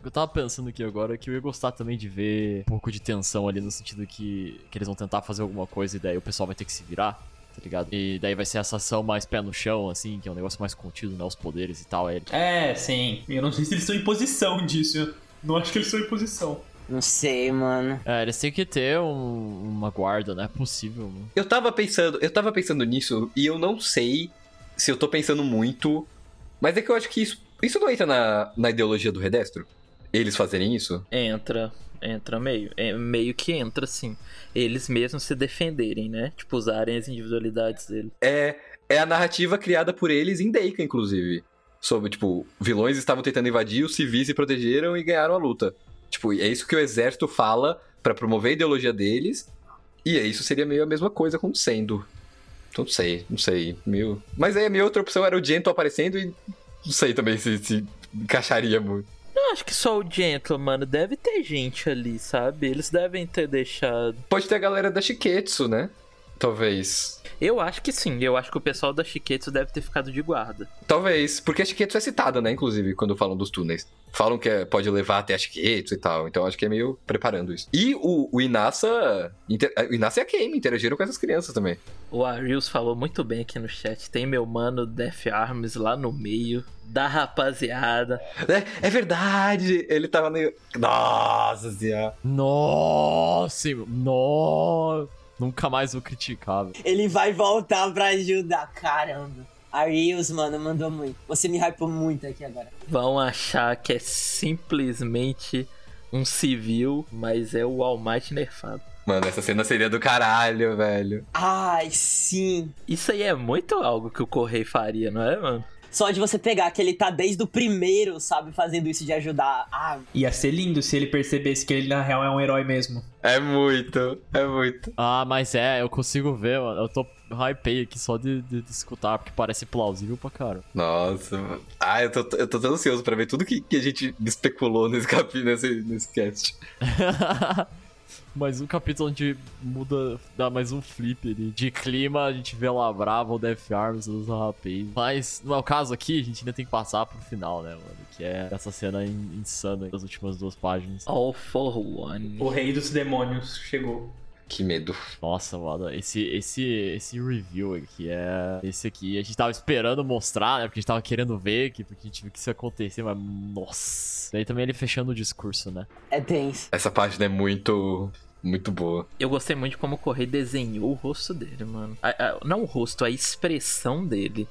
Eu tava pensando aqui agora que eu ia gostar também de ver um pouco de tensão ali no sentido que, que eles vão tentar fazer alguma coisa e daí o pessoal vai ter que se virar, tá ligado? E daí vai ser essa ação mais pé no chão, assim, que é um negócio mais contido, né? Os poderes e tal. Ele- É, sim. Eu não sei se eles estão em posição disso. Eu não acho que eles estão em posição. Não sei, mano. É, eles têm que ter um- uma guarda, não é possível, mano. Eu tava pensando, eu tava pensando nisso e eu não sei se eu tô pensando muito, mas é que eu acho que isso, isso não entra na, na ideologia do Redestro. Eles fazerem isso? Entra, entra meio. É, meio que entra, sim. Eles mesmos se defenderem, né? Tipo, usarem as individualidades deles. É, é a narrativa criada por eles em Deika, inclusive. Sobre, tipo, vilões estavam tentando invadir, os civis se protegeram e ganharam a luta. Tipo, é isso que o exército fala pra promover a ideologia deles E aí isso seria meio a mesma coisa acontecendo. Não sei, não sei. Meio... Mas aí a minha outra opção era o Gento aparecendo e não sei também se, se encaixaria muito. Não acho que só o Gentle, mano. Deve ter gente ali, sabe? Eles devem ter deixado. Pode ter a galera da Shiketsu, né? Talvez. Eu acho que sim. Eu acho que o pessoal da Shiketsu deve ter ficado de guarda. Talvez. Porque a Shiketsu é citada, né? Inclusive, quando falam dos túneis. Falam que é- pode levar até a Shiketsu e tal. Então acho que é meio preparando isso. E o, o Inasa. inter- O Inasa e a Kame interagiram com essas crianças também. O Arius falou muito bem aqui no chat. Tem meu mano Death Arms lá no meio. Da rapaziada. É, é verdade! Ele tava meio. Nossa senhora. Nossa, nossa. Nunca mais vou criticar, velho. Ele vai voltar pra ajudar, caramba. Arius, mano, mandou muito. Você me hypou muito aqui agora. Vão achar que é simplesmente um civil, mas é o All Might nerfado. Mano, essa cena seria do caralho, velho. Ai, sim. Isso aí é muito algo que o Correio faria, não é, mano? Só de você pegar que ele tá desde o primeiro, sabe, fazendo isso de ajudar. Ah, Ia ser lindo se ele percebesse que ele na real é um herói mesmo. É muito, é muito. Ah, mas é, eu consigo ver, mano. Eu tô hypei aqui só de, de- de escutar, porque parece plausível pra cara. Nossa, mano. Ah, eu tô, eu tô tão ansioso pra ver tudo que, que a gente especulou nesse capítulo, nesse, nesse cast. (laughs) mais um capítulo onde muda, dá mais um flip ali. De clima, a gente vê lá Brava, o Death Arms, os rapazes. Mas, no é o caso aqui, a gente ainda tem que passar pro final, né, mano? Que é essa cena in- insana das últimas duas páginas. All for One. O rei dos demônios chegou. Que medo. Nossa, mano, esse, esse, esse review aqui é. Esse aqui a gente tava esperando mostrar, né? Porque a gente tava querendo ver, que, porque a gente viu que isso ia acontecer, mas. Nossa. Daí também ele fechando o discurso, né? é tenso. Essa página é muito, muito boa. Eu gostei muito de como o Correio desenhou o rosto dele, mano. A- a- não o rosto, a expressão dele.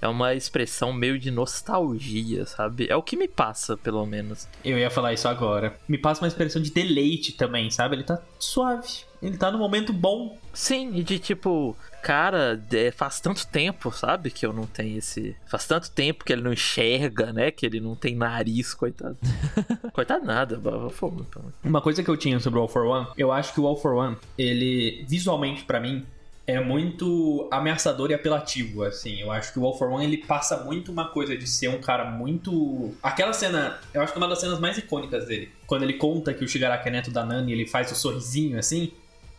É uma expressão meio de nostalgia, sabe? É o que me passa, pelo menos. Eu ia falar isso agora. Me passa uma expressão de deleite também, sabe? Ele tá suave. Ele tá no momento bom. Sim, e de tipo, cara, é, faz tanto tempo, sabe? Que eu não tenho esse. Faz tanto tempo que ele não enxerga, né? Que ele não tem nariz, coitado. (laughs) coitado nada, baba fogo. Uma coisa que eu tinha sobre o All for One, eu acho que o All for One, ele, visualmente pra mim, é muito ameaçador e apelativo, assim. Eu acho que o All for One, ele passa muito uma coisa de ser um cara muito... Aquela cena, eu acho que é uma das cenas mais icônicas dele. Quando ele conta que o Shigaraki é neto da Nani, ele faz o sorrisinho, assim.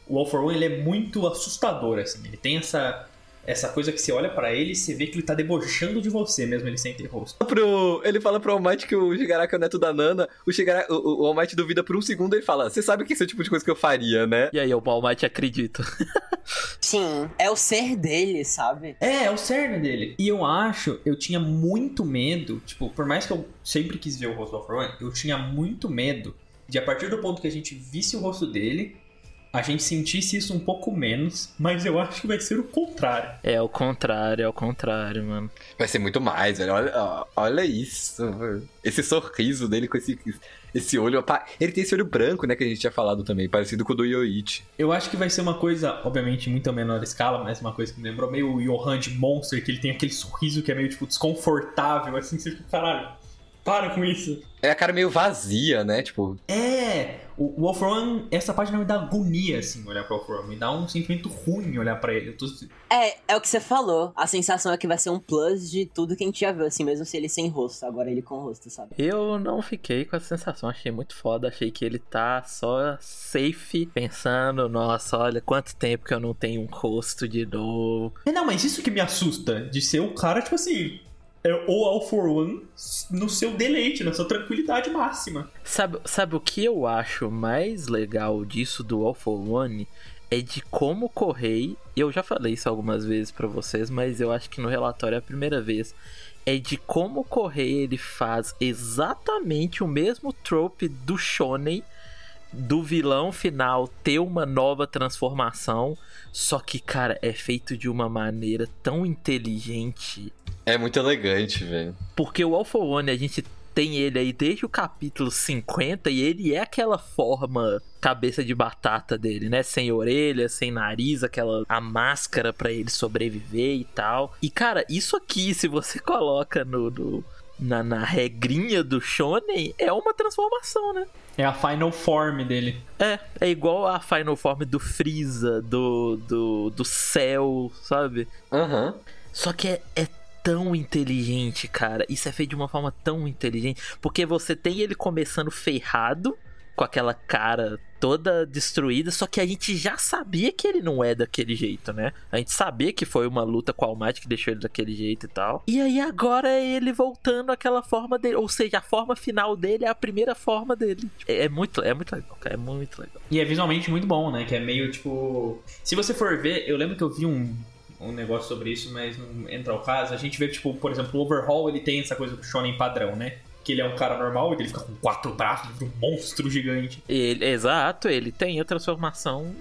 O All for One, ele é muito assustador, assim. Ele tem essa... Essa coisa que você olha pra ele e você vê que ele tá debochando de você, mesmo ele sem ter rosto. Pro, ele fala pro All Might que o Shigaraki é o neto da Nana. O, Shigaraki, o, o All Might duvida por um segundo e ele fala: Você sabe que esse é o tipo de coisa que eu faria, né? E aí, o All Might acredita. (laughs) Sim, é o ser dele, sabe? É, é o cerne dele. E eu acho, eu tinha muito medo, tipo, por mais que eu sempre quis ver o rosto do All For One, eu tinha muito medo de a partir do ponto que a gente visse o rosto dele, a gente sentisse isso um pouco menos, mas eu acho que vai ser o contrário. É o contrário, é o contrário, mano. Vai ser muito mais, velho. Olha, olha isso. Esse sorriso dele com esse, esse olho. Ele tem esse olho branco, né? Que a gente tinha falado também, parecido com o do Yoichi. Eu acho que vai ser uma coisa, obviamente, muito a menor escala, mas uma coisa que me lembrou meio o Johan de Monster, que ele tem aquele sorriso que é meio, tipo, desconfortável, assim, você fica, caralho, para com isso. É a cara meio vazia, né? Tipo, É, o, o For One, essa página me dá agonia, assim, olhar pro One. Me dá um sentimento ruim olhar pra ele. Eu tô- É, é o que você falou. A sensação é que vai ser um plus de tudo que a gente já viu, assim, mesmo se ele sem rosto. Agora ele com rosto, sabe? Eu não fiquei com essa sensação, achei muito foda. Achei que ele tá só safe, pensando, nossa, olha quanto tempo que eu não tenho um rosto de novo. É, não, mas isso que me assusta, de ser o cara, tipo assim, é o All For One no seu deleite, na sua tranquilidade máxima. Sabe, sabe o que eu acho mais legal disso do All for One? É de como e eu já falei isso algumas vezes pra vocês, mas eu acho que no relatório é a primeira vez. É de como o Correio ele faz exatamente o mesmo trope do Shonen, do vilão final ter uma nova transformação, só que, cara, é feito de uma maneira tão inteligente é muito elegante, velho. porque o Alpha One, a gente tem ele aí desde o capítulo 50 e ele é aquela forma cabeça de batata dele, né? Sem orelha, sem nariz, aquela a máscara pra ele sobreviver e tal. E cara, isso aqui, se você (laughs) coloca no, no, na, na regrinha do Shonen, é uma transformação, né? É a final form dele. É, é igual a Final Form do Freeza, do, do, do Cell, sabe? Aham. Só que é, é tão inteligente, cara. Isso é feito de uma forma tão inteligente. Porque você tem ele começando ferrado, com aquela cara toda destruída, só que a gente já sabia que ele não é daquele jeito, né? A gente sabia que foi uma luta com o All Might que deixou ele daquele jeito e tal. E aí agora é ele voltando àquela forma dele, ou seja, a forma final dele é a primeira forma dele. É, é muito, é muito legal, cara, é muito legal. E é visualmente muito bom, né? Que é meio tipo. Se você for ver, eu lembro que eu vi um, um negócio sobre isso, mas não entra ao caso. A gente vê, tipo, por exemplo, o Overhaul ele tem essa coisa do Shonen padrão, né? Que ele é um cara normal, ele fica com quatro braços, um monstro gigante. Ele, exato, ele tem a transformação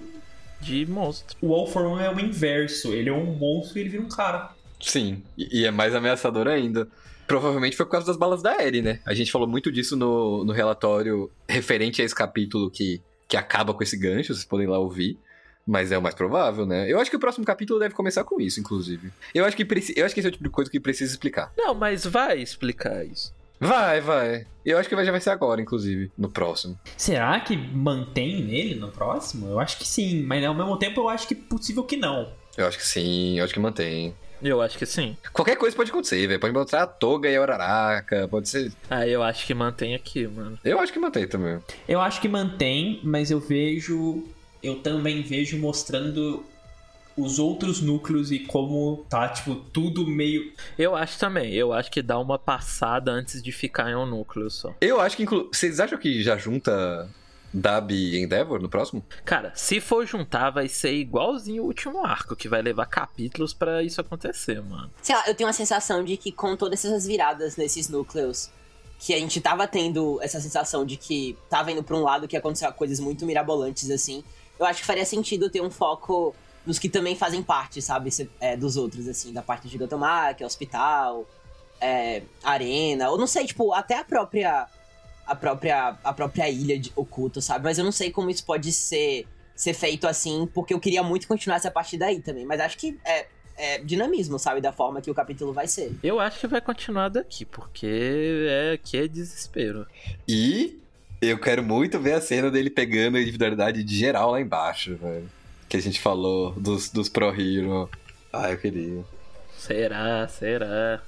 de monstro. O All for One é o inverso. Ele é um monstro e ele vira um cara. Sim, e e é mais ameaçador ainda. Provavelmente foi por causa das balas da Eri, né? A gente falou muito disso no, no relatório referente a esse capítulo que, que acaba com esse gancho, vocês podem lá ouvir. Mas é o mais provável, né? Eu acho que o próximo capítulo deve começar com isso, inclusive. Eu acho que, preci- eu acho que esse é o tipo de coisa que precisa explicar. Não, mas vai explicar isso. Vai, vai. Eu acho que já vai ser agora, inclusive, no próximo. Será que mantém nele no próximo? Eu acho que sim, mas ao mesmo tempo eu acho que possível que não. Eu acho que sim, eu acho que mantém. Eu acho que sim. Qualquer coisa pode acontecer, velho. Pode mostrar a toga e a Uraraka, pode ser. Ah, eu acho que mantém aqui, mano. Eu acho que mantém também. Eu acho que mantém, mas eu vejo. Eu também vejo mostrando os outros núcleos e como tá, tipo, tudo meio. Eu acho também. Eu acho que dá uma passada antes de ficar em um núcleo só. Eu acho que, inclu... vocês acham que já junta Dab e Endeavor no próximo? Cara, se for juntar, vai ser igualzinho o último arco, que vai levar capítulos pra isso acontecer, mano. Sei lá, eu tenho uma sensação de que com todas essas viradas nesses núcleos, que a gente tava tendo essa sensação de que tava indo pra um lado que aconteceu coisas muito mirabolantes assim, eu acho que faria sentido ter um foco nos que também fazem parte, sabe, se- é, dos outros, assim, da parte de Gatomaki, hospital, é, arena, ou não sei, tipo, até a própria a própria a própria ilha de oculto, sabe? Mas eu não sei como isso pode ser ser feito assim, porque eu queria muito continuar essa parte daí também, mas acho que é é, dinamismo, sabe? Da forma que o capítulo vai ser. Eu acho que vai continuar daqui, porque é aqui é desespero. E eu quero muito ver a cena dele pegando a individualidade de geral lá embaixo, velho. Que a gente falou dos, dos Pro Hero. Ah, eu queria. Será? Será?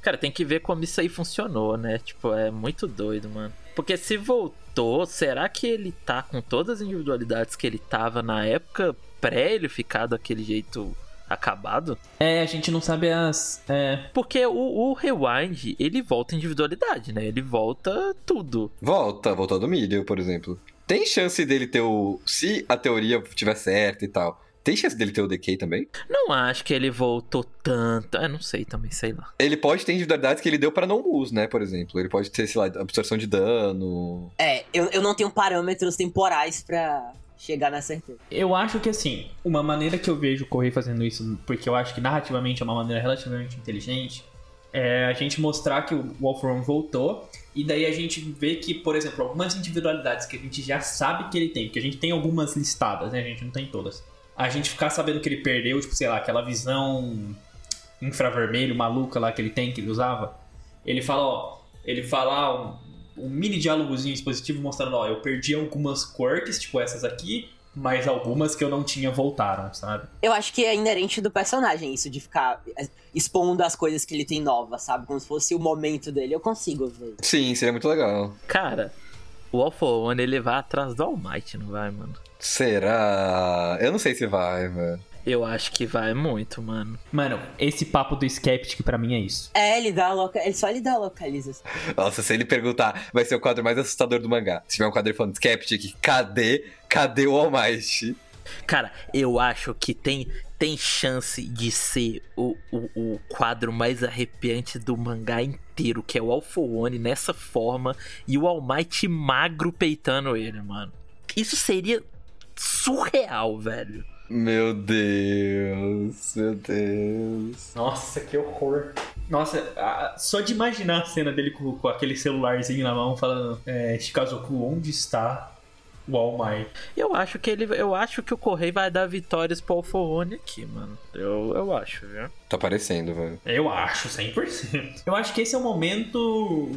Cara, tem que ver como isso aí funcionou, né? Tipo, é muito doido, mano. Porque se voltou, será que ele tá com todas as individualidades que ele tava na época pré ele ficar daquele jeito acabado? É, a gente não sabe as. É. Porque o, o Rewind, ele volta individualidade, né? Ele volta tudo. Volta, voltou do Milho, por exemplo. Tem chance dele ter o. Se a teoria tiver certa e tal. Tem chance dele ter o Decay também? Não acho que ele voltou tanto. É, não sei também, sei lá. Ele pode ter individualidades que ele deu pra não use, né? Por exemplo. Ele pode ter, sei lá, absorção de dano. É, eu, eu não tenho parâmetros temporais pra chegar na certeza. Eu acho que assim, uma maneira que eu vejo o Correio fazendo isso, porque eu acho que narrativamente é uma maneira relativamente inteligente, é a gente mostrar que o Wolf Run voltou, e daí a gente vê que, por exemplo, algumas individualidades que a gente já sabe que ele tem, porque a gente tem algumas listadas, né? A gente não tem todas. A gente ficar sabendo que ele perdeu, tipo, sei lá, aquela visão infravermelho maluca lá que ele tem, que ele usava. Ele fala, ó, ele fala um, mini diálogozinho expositivo mostrando, ó, eu perdi algumas quirks, tipo essas aqui, mas algumas que eu não tinha voltaram, sabe? Eu acho que é inerente do personagem isso, de ficar expondo as coisas que ele tem novas, sabe? Como se fosse o momento dele. Eu consigo ver. Sim, seria muito legal. Cara, o Alpha One ele vai atrás do All Might, não vai, mano? Será? Eu não sei se vai, velho. Eu acho que vai muito, mano. Mano, esse papo do Skeptic pra mim é isso. É, ele dá a loca... ele só ele dá a localização. Nossa, se ele perguntar, vai ser o quadro mais assustador do mangá. Se tiver um quadro falando Skeptic, cadê? Cadê o All Might? Cara, eu acho que tem, tem chance de ser o, o, o quadro mais arrepiante do mangá inteiro, que é o Alpha One nessa forma e o All Might magro peitando ele, mano. Isso seria surreal, velho. Meu Deus, meu Deus. Nossa, que horror. Nossa, a- só de imaginar a cena dele com, com aquele celularzinho na mão falando, é, Shikazoku, onde está o All Might. Eu acho que ele. Eu acho que o Correio vai dar vitórias pro Alforone aqui, mano. Eu, eu acho, viu? Tá parecendo, velho. Eu acho, 100%. Eu acho que esse é o momento,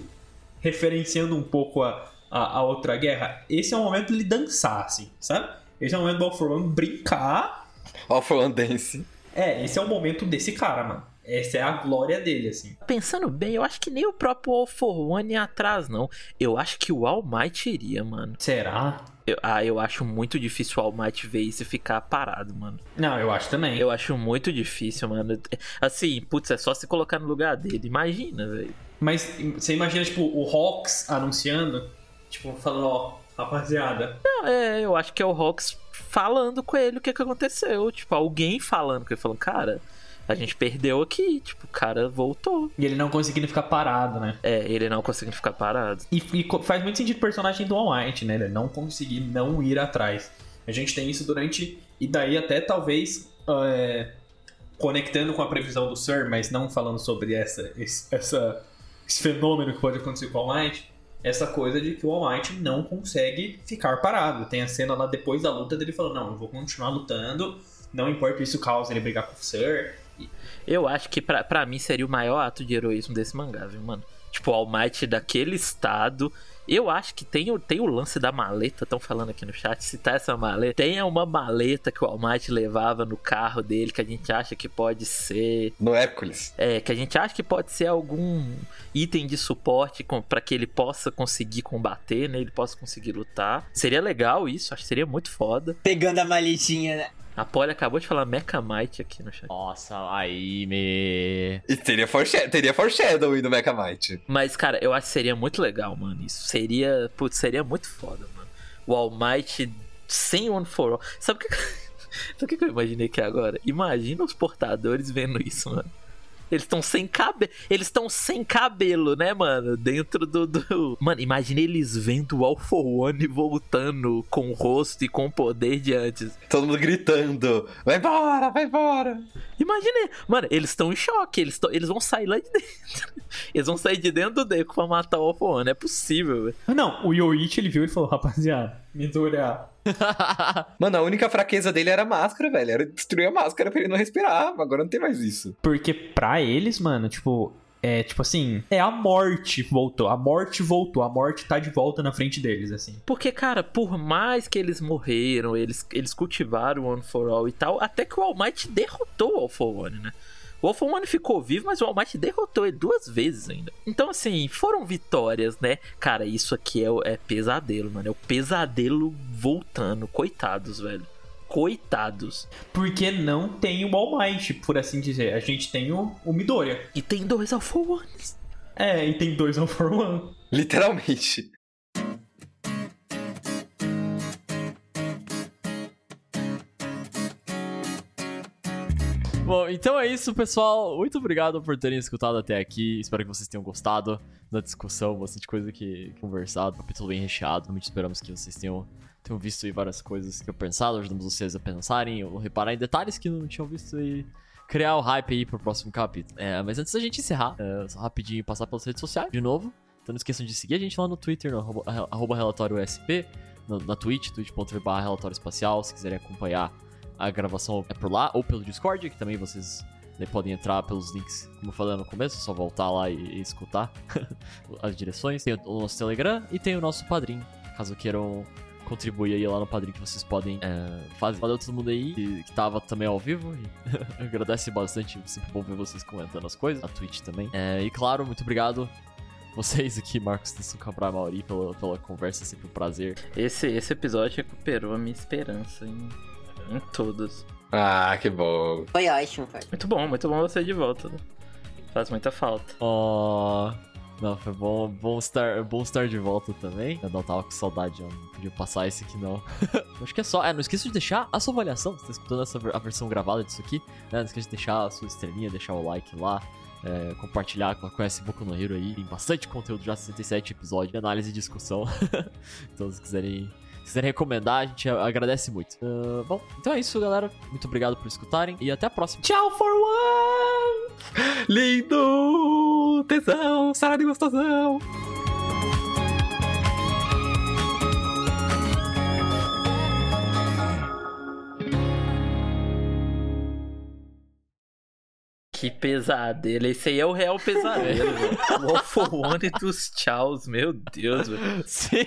referenciando um pouco a, a, a outra guerra, esse é o momento de dançar, assim, sabe? Esse é o momento do All for One brincar. All for One Dance. É, esse é o momento desse cara, mano. Essa é a glória dele, assim. Pensando bem, eu acho que nem o próprio All for One ia atrás, não. Eu acho que o All Might iria, mano. Será? Eu, ah, eu acho muito difícil o All Might ver isso e ficar parado, mano. Não, eu acho também. Eu acho muito difícil, mano. Assim, putz, é só se colocar no lugar dele. Imagina, velho. Mas você imagina, tipo, o Hawks anunciando, tipo, falando, ó, rapaziada. Não, é, eu acho que é o Hawks falando com ele o que, que aconteceu. Tipo, alguém falando com ele, falando, cara, a gente perdeu aqui. Tipo, o cara voltou. E ele não conseguindo ficar parado, né? É, ele não conseguindo ficar parado. E, e faz muito sentido o personagem do All Might, né? Ele não conseguir não ir atrás. A gente tem isso durante. E daí até talvez. é, conectando com a previsão do Sir, mas não falando sobre essa, esse, essa, esse fenômeno que pode acontecer com o All Might. Essa coisa de que o All Might não consegue ficar parado. Tem a cena lá depois da luta dele falando: Não, eu vou continuar lutando. Não importa isso causa ele brigar com o Sir. Eu acho que pra mim seria o maior ato de heroísmo desse mangá, viu, mano? Tipo, o All Might daquele estado. Eu acho que tem, o- tem o lance da maleta, estão falando aqui no chat, citar essa maleta. Tem uma maleta que o All Might levava no carro dele, que a gente acha que pode ser. No Hércules. É, que a gente acha que pode ser algum item de suporte para que ele possa conseguir combater, né? Ele possa conseguir lutar. Seria legal isso, acho que seria muito foda. Pegando a maletinha, né? A Polly acabou de falar Mecha Might aqui no chat. Nossa, aí me. E teria, foreshadow, teria foreshadowing do Mecha Might. Mas, cara, eu acho que seria muito legal, mano. Isso seria. Putz, seria muito foda, mano. O All Might sem One for All. Sabe o que. (laughs) Sabe o que que eu imaginei aqui agora? Imagina os portadores vendo isso, mano. Eles estão sem cabelo. Eles estão sem cabelo, né, mano? Dentro do, do. (laughs) Mano, imagina eles vendo o All for One voltando com o rosto e com o poder de antes. Todo mundo gritando. Vai embora, vai embora. Imagina, mano, eles estão em choque, eles, tão- eles vão sair lá de (laughs) dentro. Eles vão sair de dentro do Deco pra matar o All for One, é possível, velho. Ah, não, o Yoichi ele viu e falou: Rapaziada, me dura. (laughs) Mano, a única fraqueza dele era a máscara, velho. Era destruir a máscara pra ele não respirar. Agora não tem mais isso. Porque pra eles, mano, tipo. É tipo assim, é a morte voltou. A morte voltou. A morte tá de volta na frente deles, assim. Porque, cara, por mais que eles morreram, eles, eles cultivaram o One for All e tal, até que o All Might derrotou o All for One, né? O All for One ficou vivo, mas o All Might derrotou ele duas vezes ainda. Então, assim, foram vitórias, né? Cara, isso aqui é, é pesadelo, mano. É o pesadelo voltando. Coitados, velho. Coitados. Porque não tem o All Might, por assim dizer. A gente tem o, o Midoriya. E tem dois All for Ones. É, e tem dois All for One. Literalmente. Bom, então é isso, pessoal. Muito obrigado por terem escutado até aqui. Espero que vocês tenham gostado da discussão, bastante coisa que conversado, capítulo bem recheado. Realmente esperamos que vocês tenham, tenham visto aí várias coisas que eu pensado, ajudamos vocês a pensarem ou reparar em detalhes que não tinham visto e criar o hype aí pro próximo capítulo. É, mas antes da gente encerrar, é, só rapidinho passar pelas redes sociais de novo. Então não esqueçam de seguir a gente lá no Twitter, no arroba, arroba relatório SP, no- na Twitch, twitch.tv relatório espacial, se quiserem acompanhar a gravação é por lá, ou pelo Discord, que também vocês né, podem entrar pelos links, como eu falei no começo, é só voltar lá e, e escutar (laughs) as direções. Tem o nosso Telegram e tem o nosso Padrim, caso queiram contribuir aí lá no Padrim que vocês podem é, fazer. Valeu todo mundo aí que, que tava também ao vivo e (laughs) agradece bastante, sempre bom ver vocês comentando as coisas, a Twitch também. É, e claro, muito obrigado vocês aqui, Marcos Tessu Cabral Mauri, pela, pela conversa, sempre um prazer. Esse, esse episódio recuperou a minha esperança em, em todos. Ah, que bom. Foi ótimo, cara. Muito bom, muito bom você de volta. Né? Faz muita falta. Ó. Não, foi bom, bom, estar, bom estar de volta também. Eu não tava com saudade, eu não podia passar esse aqui não. (laughs) Acho que é só. É, não esqueça de deixar a sua avaliação. Você tá escutando essa, a versão gravada disso aqui. Né? Não esqueça de deixar a sua estrelinha, deixar o like lá. é, compartilhar com conhece Boku no Hero aí. Tem bastante conteúdo já, 67 episódios de análise e discussão. (laughs) então, se quiserem, se quiserem recomendar, a gente agradece muito. Uh, bom, então é isso, galera. Muito obrigado por escutarem e até a próxima. Tchau, for one! (laughs) Lindo! Tesão! Sarado e gostosão! Que pesadelo. Esse aí é o real pesadelo, velho. (laughs) É, né? For one e dos tchauz, meu Deus, velho. (laughs) Sim.